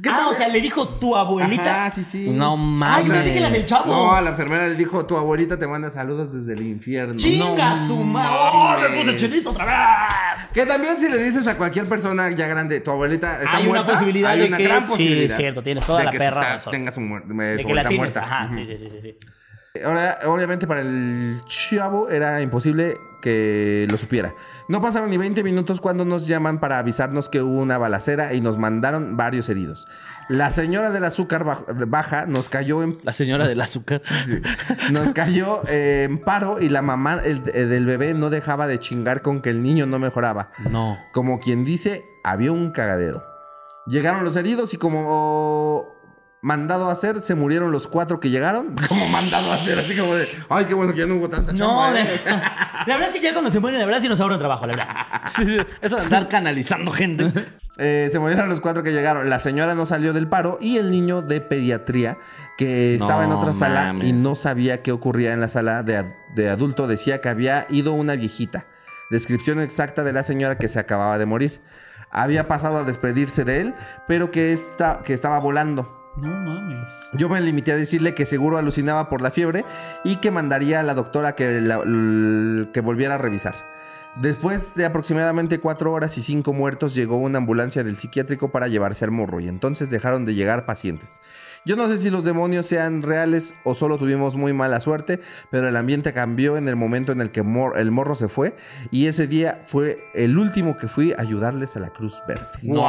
[SPEAKER 2] ¿Qué
[SPEAKER 3] Ah,
[SPEAKER 2] tal?
[SPEAKER 3] o sea, le dijo tu abuelita.
[SPEAKER 2] Ajá, sí, sí.
[SPEAKER 4] No
[SPEAKER 3] Ay,
[SPEAKER 4] mames.
[SPEAKER 3] yo pensé que la del chavo.
[SPEAKER 2] No, a la enfermera le dijo, tu abuelita te manda saludos desde el infierno.
[SPEAKER 3] ¡Chinga tu madre! ¡Oh, me puse chinito otra vez!
[SPEAKER 2] Que también si le dices a cualquier persona ya grande, tu abuelita está
[SPEAKER 3] Hay una
[SPEAKER 2] muerta,
[SPEAKER 3] posibilidad
[SPEAKER 2] hay
[SPEAKER 3] de
[SPEAKER 2] una
[SPEAKER 3] que-
[SPEAKER 2] gran
[SPEAKER 3] sí,
[SPEAKER 2] posibilidad.
[SPEAKER 3] es cierto, tienes toda
[SPEAKER 2] de
[SPEAKER 3] la
[SPEAKER 2] que
[SPEAKER 3] perra
[SPEAKER 2] está-
[SPEAKER 3] razón.
[SPEAKER 2] tenga su, muer- su
[SPEAKER 3] De que la tienes.
[SPEAKER 2] muerta.
[SPEAKER 3] Ajá, sí, sí, sí, sí, sí.
[SPEAKER 2] Ahora, obviamente para el chavo era imposible que lo supiera. No pasaron ni 20 minutos cuando nos llaman para avisarnos que hubo una balacera y nos mandaron varios heridos. La señora del azúcar baj- baja nos cayó en
[SPEAKER 4] La señora del azúcar.
[SPEAKER 2] Sí. Nos cayó eh, en paro y la mamá el- eh, del bebé no dejaba de chingar con que el niño no mejoraba.
[SPEAKER 4] No.
[SPEAKER 2] Como quien dice, había un cagadero. Llegaron los heridos y como mandado a hacer, se murieron los cuatro que llegaron. Como mandado a hacer, así como de, ay, qué bueno que ya no hubo tanta
[SPEAKER 3] No,
[SPEAKER 2] chamba.
[SPEAKER 3] de-
[SPEAKER 2] ¿eh?".
[SPEAKER 3] la verdad es que ya cuando se mueren, la verdad sí nos ahorran trabajo, la verdad.
[SPEAKER 4] Sí, sí. Eso de andar canalizando gente.
[SPEAKER 2] Eh, se murieron los cuatro que llegaron. La señora no salió del paro y el niño de pediatría que
[SPEAKER 4] No
[SPEAKER 2] estaba en otra sala
[SPEAKER 4] mames.
[SPEAKER 2] y no sabía qué ocurría en la sala de, de adulto decía que había ido una viejita. descripción exacta de la señora que se acababa de morir. Había pasado a despedirse de él, pero que, esta- que estaba volando.
[SPEAKER 3] No mames.
[SPEAKER 2] Yo me limité a decirle que seguro alucinaba por la fiebre y que mandaría a la doctora que, la- que volviera a revisar. Después de aproximadamente cuatro horas y cinco muertos, llegó una ambulancia del psiquiátrico para llevarse al morro y entonces dejaron de llegar pacientes. Yo no sé si los demonios sean reales o solo tuvimos muy mala suerte, pero el ambiente cambió en el momento en el que mor- el morro se fue y ese día fue el último que fui a ayudarles a la Cruz Verde.
[SPEAKER 4] No,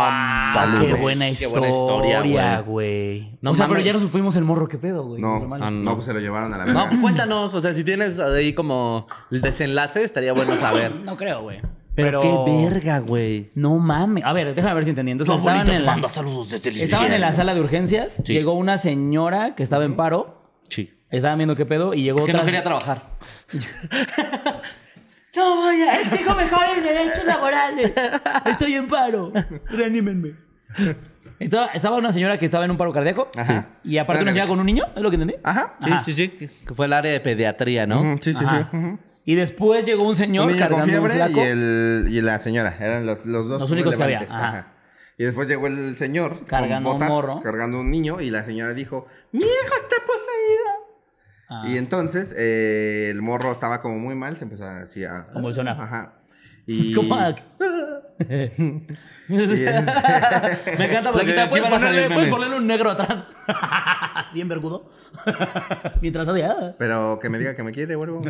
[SPEAKER 2] Saludos.
[SPEAKER 3] Qué buena
[SPEAKER 4] Qué
[SPEAKER 3] historia,
[SPEAKER 4] buena historia,
[SPEAKER 3] güey.
[SPEAKER 4] No
[SPEAKER 3] o sea, pero ya no supimos el morro, ¿qué pedo, güey?
[SPEAKER 2] No.
[SPEAKER 4] Ah,
[SPEAKER 2] no, pues se lo llevaron a la
[SPEAKER 4] No,
[SPEAKER 2] verga.
[SPEAKER 4] pues cuéntanos, o sea, si tienes ahí como el desenlace, estaría bueno saber.
[SPEAKER 3] No creo, güey.
[SPEAKER 4] Pero, qué verga, güey.
[SPEAKER 3] No mames. A ver, déjame ver si entendí. Entonces estaban en, la,
[SPEAKER 4] saludos desde el
[SPEAKER 3] estaban en la sala de urgencias.
[SPEAKER 4] Sí.
[SPEAKER 3] Llegó una señora que estaba en paro.
[SPEAKER 4] Sí.
[SPEAKER 3] Estaban viendo qué pedo y llegó
[SPEAKER 4] Que
[SPEAKER 3] otra.
[SPEAKER 4] no quería trabajar.
[SPEAKER 3] No voy a. Exijo mejores derechos laborales. Estoy en paro. Reanímenme. Entonces, estaba una señora que estaba en un paro cardíaco.
[SPEAKER 2] Ajá.
[SPEAKER 3] Y aparte una señora con un niño, ¿es lo que entendí?
[SPEAKER 2] Ajá.
[SPEAKER 4] Sí,
[SPEAKER 3] Ajá.
[SPEAKER 4] sí, sí. Que fue el área de pediatría, ¿no?
[SPEAKER 2] Sí, sí,
[SPEAKER 3] Ajá.
[SPEAKER 2] sí. ujú.
[SPEAKER 3] Y después llegó un señor
[SPEAKER 2] un niño con
[SPEAKER 3] cargando un
[SPEAKER 2] fiebre
[SPEAKER 3] flaco.
[SPEAKER 2] y, el, y la señora. Eran los, los dos
[SPEAKER 3] Los únicos que había, ajá.
[SPEAKER 2] ajá. Y después llegó el señor
[SPEAKER 3] Cargando
[SPEAKER 2] con
[SPEAKER 3] un morro.
[SPEAKER 2] cargando un niño y la señora dijo, mi hijo está poseído.
[SPEAKER 3] Ah.
[SPEAKER 2] Y entonces eh, el morro estaba como muy mal, se empezó así a...
[SPEAKER 3] Convulsionar.
[SPEAKER 2] Ajá. Y...
[SPEAKER 3] ¿Cómo?
[SPEAKER 2] y este-
[SPEAKER 4] Me encanta porque
[SPEAKER 3] ¿puedes ponerle, puedes un negro atrás. Bien vergudo. Mientras hacía
[SPEAKER 2] Pero que me diga que me quiere, vuelvo.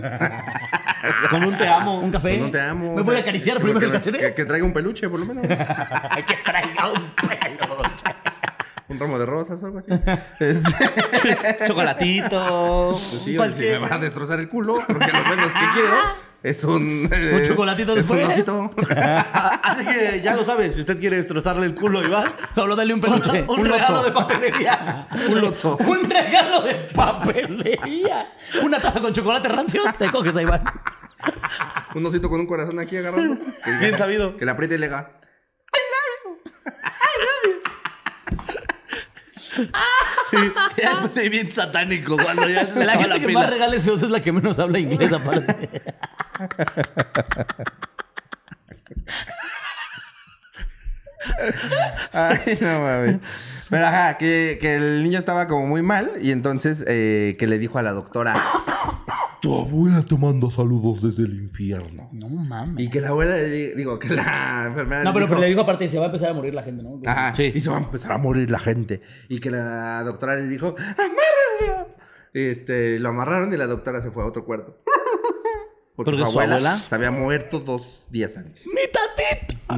[SPEAKER 4] Con un te amo.
[SPEAKER 3] un café.
[SPEAKER 2] no te amo.
[SPEAKER 3] ¿Me
[SPEAKER 2] o
[SPEAKER 3] voy a acariciar
[SPEAKER 2] que-
[SPEAKER 3] primero
[SPEAKER 2] que,
[SPEAKER 3] el cachete?
[SPEAKER 2] Que, que traiga un peluche, por lo menos.
[SPEAKER 3] que traiga un pelo.
[SPEAKER 2] un ramo de rosas o algo así. Este...
[SPEAKER 4] Chocolatito.
[SPEAKER 2] Pues sí, si me va a destrozar el culo, porque lo menos que quiero es un... eh,
[SPEAKER 3] chocolatito
[SPEAKER 2] Es un
[SPEAKER 3] después.
[SPEAKER 2] osito.
[SPEAKER 4] Así que ya lo sabe, si usted quiere destrozarle el culo a Iván,
[SPEAKER 3] Solo dale un peluche.
[SPEAKER 4] un,
[SPEAKER 2] Un
[SPEAKER 4] regalo
[SPEAKER 2] lozo.
[SPEAKER 4] de papelería.
[SPEAKER 2] un lozo.
[SPEAKER 3] Un regalo de papelería. Una taza con chocolate rancios. Te coges a Iván.
[SPEAKER 2] Un osito con un corazón aquí agarrando.
[SPEAKER 4] Bien sabido.
[SPEAKER 2] Que le apriete y le haga.
[SPEAKER 4] Ya después soy bien satánico cuando ya se
[SPEAKER 3] La gente que
[SPEAKER 4] pila.
[SPEAKER 3] más regala ese oso es la que menos habla inglés aparte.
[SPEAKER 2] Ay, no mames. Pero ajá, que, que el niño estaba como muy mal y entonces eh, que le dijo a la doctora: Tu abuela te manda saludos desde el infierno.
[SPEAKER 3] No mames.
[SPEAKER 2] Y que la abuela le di- digo, que la enfermera
[SPEAKER 3] No,
[SPEAKER 2] le
[SPEAKER 3] pero,
[SPEAKER 2] dijo,
[SPEAKER 3] pero le digo aparte, se va a empezar a morir la gente, ¿no?
[SPEAKER 2] Ajá,
[SPEAKER 4] Sí.
[SPEAKER 2] y se va a empezar a morir la gente. Y que la doctora le dijo, amárrenlo. Este, lo amarraron y la doctora se fue a otro cuarto. Porque,
[SPEAKER 4] ¿Porque
[SPEAKER 2] su
[SPEAKER 4] su
[SPEAKER 2] abuela,
[SPEAKER 4] abuela?
[SPEAKER 2] se había muerto dos días antes.
[SPEAKER 3] ¡Mi tatita!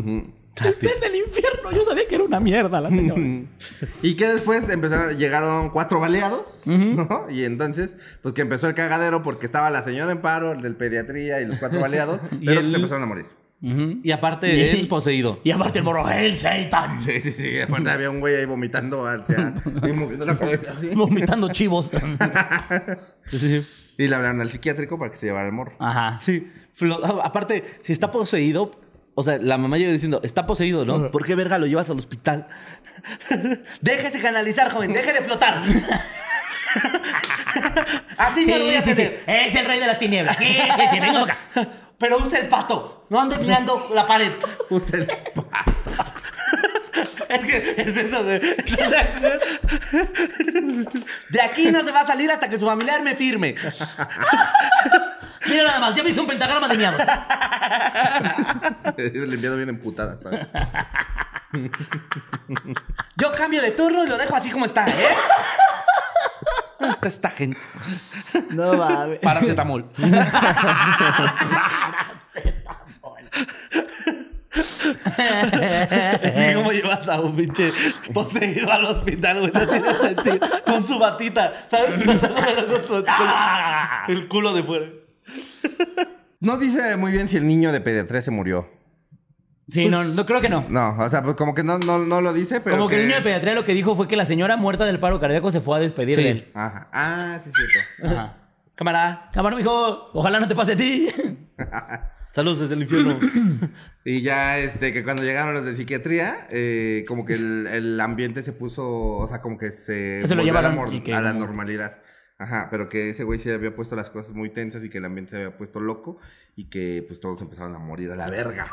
[SPEAKER 3] Está en el infierno. Yo sabía que era una mierda la señora.
[SPEAKER 2] Y que después empezaron, llegaron cuatro baleados, ¿no? Y entonces, pues que empezó el cagadero porque estaba la señora en paro, el del pediatría y los cuatro baleados,
[SPEAKER 4] Y
[SPEAKER 2] pero que se empezaron a morir.
[SPEAKER 4] Y aparte, él poseído.
[SPEAKER 3] Y aparte el morro, el Satan.
[SPEAKER 2] Sí, sí, sí. Aparte había un güey ahí vomitando hacia... y moviendo la cabeza así.
[SPEAKER 3] Vomitando chivos.
[SPEAKER 4] Sí, sí.
[SPEAKER 2] Y le hablaron al psiquiátrico para que se llevara el morro.
[SPEAKER 3] Ajá.
[SPEAKER 4] Sí. Flo- aparte, si está poseído, o sea, la mamá llega diciendo, está poseído, ¿no? ¿Por qué verga lo llevas al hospital? déjese canalizar, joven, déjele flotar. Así
[SPEAKER 3] Sí,
[SPEAKER 4] me lo voy a
[SPEAKER 3] sí. Es el rey de las tinieblas. Sí, sí, sí. Venga acá.
[SPEAKER 4] Pero usa el pato, no ande mirando la pared.
[SPEAKER 2] Usa el pa-
[SPEAKER 4] Es que es eso, güey. De aquí no se va a salir hasta que su familiar me firme.
[SPEAKER 3] Mira nada más, ya me hice un pentagrama de miados.
[SPEAKER 2] Le enviado bien emputada.
[SPEAKER 4] Yo cambio de turno y lo dejo así como está, ¿eh? ¿Dónde está esta gente?
[SPEAKER 3] No mames.
[SPEAKER 4] Paracetamol. Así como llevas a un pinche poseído al hospital, güey. No tiene sentido. Con su batita, ¿sabes? Con su- con el culo de fuera.
[SPEAKER 2] No dice muy bien si el niño de pediatría se murió.
[SPEAKER 3] Sí, no, no creo que no.
[SPEAKER 2] No, o sea, pues como que no, no, no lo dice, pero.
[SPEAKER 3] Como que el niño de pediatría lo que dijo fue que la señora muerta del paro cardíaco se fue a despedir
[SPEAKER 4] Sí.
[SPEAKER 3] de él.
[SPEAKER 2] Ajá. Ah, sí, es cierto.
[SPEAKER 3] Ajá.
[SPEAKER 4] Cámara.
[SPEAKER 3] Cámara, mijo. Ojalá no te pase a ti.
[SPEAKER 4] Saludos desde el infierno.
[SPEAKER 2] Y ya, este, que cuando llegaron los de psiquiatría, eh, como que el, el ambiente se puso, o sea, como que se,
[SPEAKER 3] se lo
[SPEAKER 2] volvió a la,
[SPEAKER 3] llevaron
[SPEAKER 2] mor-
[SPEAKER 3] y que
[SPEAKER 2] a la
[SPEAKER 3] como-
[SPEAKER 2] normalidad. Ajá, pero que ese güey se había puesto las cosas muy tensas y que el ambiente se había puesto loco y que pues todos empezaron a morir a la verga.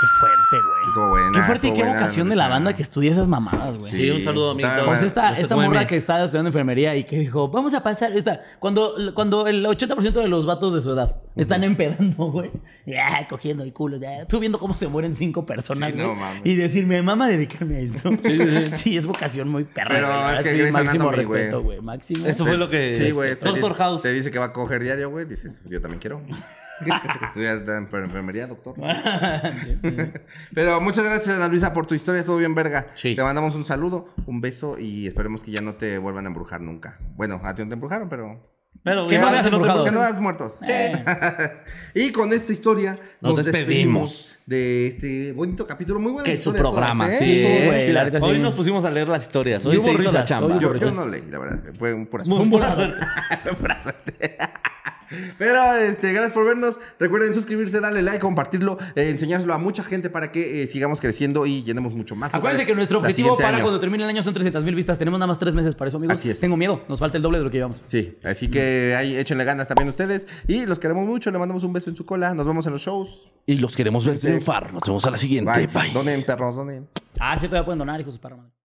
[SPEAKER 3] Qué fuerte, güey.
[SPEAKER 2] Estuvo buena.
[SPEAKER 3] Qué fuerte y qué
[SPEAKER 2] buena
[SPEAKER 3] vocación de la banda que estudia esas mamadas, güey.
[SPEAKER 4] Sí, un saludo,
[SPEAKER 2] Está
[SPEAKER 4] amiguito.
[SPEAKER 3] Pues esta,
[SPEAKER 4] Usted
[SPEAKER 3] esta morra que estaba estudiando enfermería y que dijo, vamos a pasar esta. Cuando, cuando el 80% de los vatos de su edad están empedando, güey. Ya, cogiendo el culo. Ya. Tú viendo cómo se mueren cinco personas,
[SPEAKER 2] Sí,
[SPEAKER 3] güey.
[SPEAKER 2] no mames.
[SPEAKER 3] y decirme, mamá, dedicarme a esto. Sí, es vocación muy perra.
[SPEAKER 2] Pero
[SPEAKER 3] güey.
[SPEAKER 2] es que
[SPEAKER 3] Sí, máximo
[SPEAKER 2] Anatomy,
[SPEAKER 3] respeto, güey. Máximo.
[SPEAKER 4] Eso fue lo que.
[SPEAKER 2] Sí, güey.
[SPEAKER 4] Doctor House.
[SPEAKER 2] Te dice que va a coger diario, güey. Dices, yo también quiero. Estudiar en enfer- enfermería, doctor. Pero muchas gracias, Ana Luisa, por tu historia. Estuvo bien, verga.
[SPEAKER 4] Sí.
[SPEAKER 2] Te mandamos un saludo, un beso y esperemos que ya no te vuelvan a embrujar nunca. Bueno, a ti no te embrujaron, pero.
[SPEAKER 4] Pero
[SPEAKER 3] ¿Qué
[SPEAKER 4] ya,
[SPEAKER 3] no habías
[SPEAKER 4] que no
[SPEAKER 2] has muertos.
[SPEAKER 3] Eh.
[SPEAKER 2] y con esta historia
[SPEAKER 4] Nos
[SPEAKER 2] nos,
[SPEAKER 4] despedimos.
[SPEAKER 2] despedimos. de este bonito capítulo. Muy bueno.
[SPEAKER 4] Que su programa, sí,
[SPEAKER 3] estuvo,
[SPEAKER 4] eh.
[SPEAKER 3] güey, la neta, sí.
[SPEAKER 4] Hoy nos pusimos a leer las historias. Hoy
[SPEAKER 3] Y hubo
[SPEAKER 4] se hizo la
[SPEAKER 3] risas,
[SPEAKER 4] chamba.
[SPEAKER 3] hoy hubo
[SPEAKER 2] Yo,
[SPEAKER 3] risas.
[SPEAKER 2] yo no leí, la verdad. Fue un pura suerte.
[SPEAKER 4] buena suerte.
[SPEAKER 2] Fue pura suerte. Pero este, gracias por vernos. Recuerden suscribirse, darle like, compartirlo, eh, enseñárselo a mucha gente para que eh, sigamos creciendo y llenemos mucho más.
[SPEAKER 3] Acuérdense que nuestro objetivo para
[SPEAKER 2] año.
[SPEAKER 3] cuando termine el año son 300 mil vistas. Tenemos nada más tres meses para eso, amigos.
[SPEAKER 2] Así es.
[SPEAKER 3] Tengo miedo. Nos falta el doble de lo que llevamos.
[SPEAKER 2] Sí, así que ahí échenle ganas también ustedes. Y los queremos mucho. Le mandamos un beso en su cola. Nos vemos en los shows.
[SPEAKER 4] Y los queremos ver triunfar. Nos vemos a la siguiente.
[SPEAKER 2] Bye.
[SPEAKER 4] Bye.
[SPEAKER 2] Donen, perros, donen.
[SPEAKER 3] Ah, sí, todavía pueden donar, hijos de madre.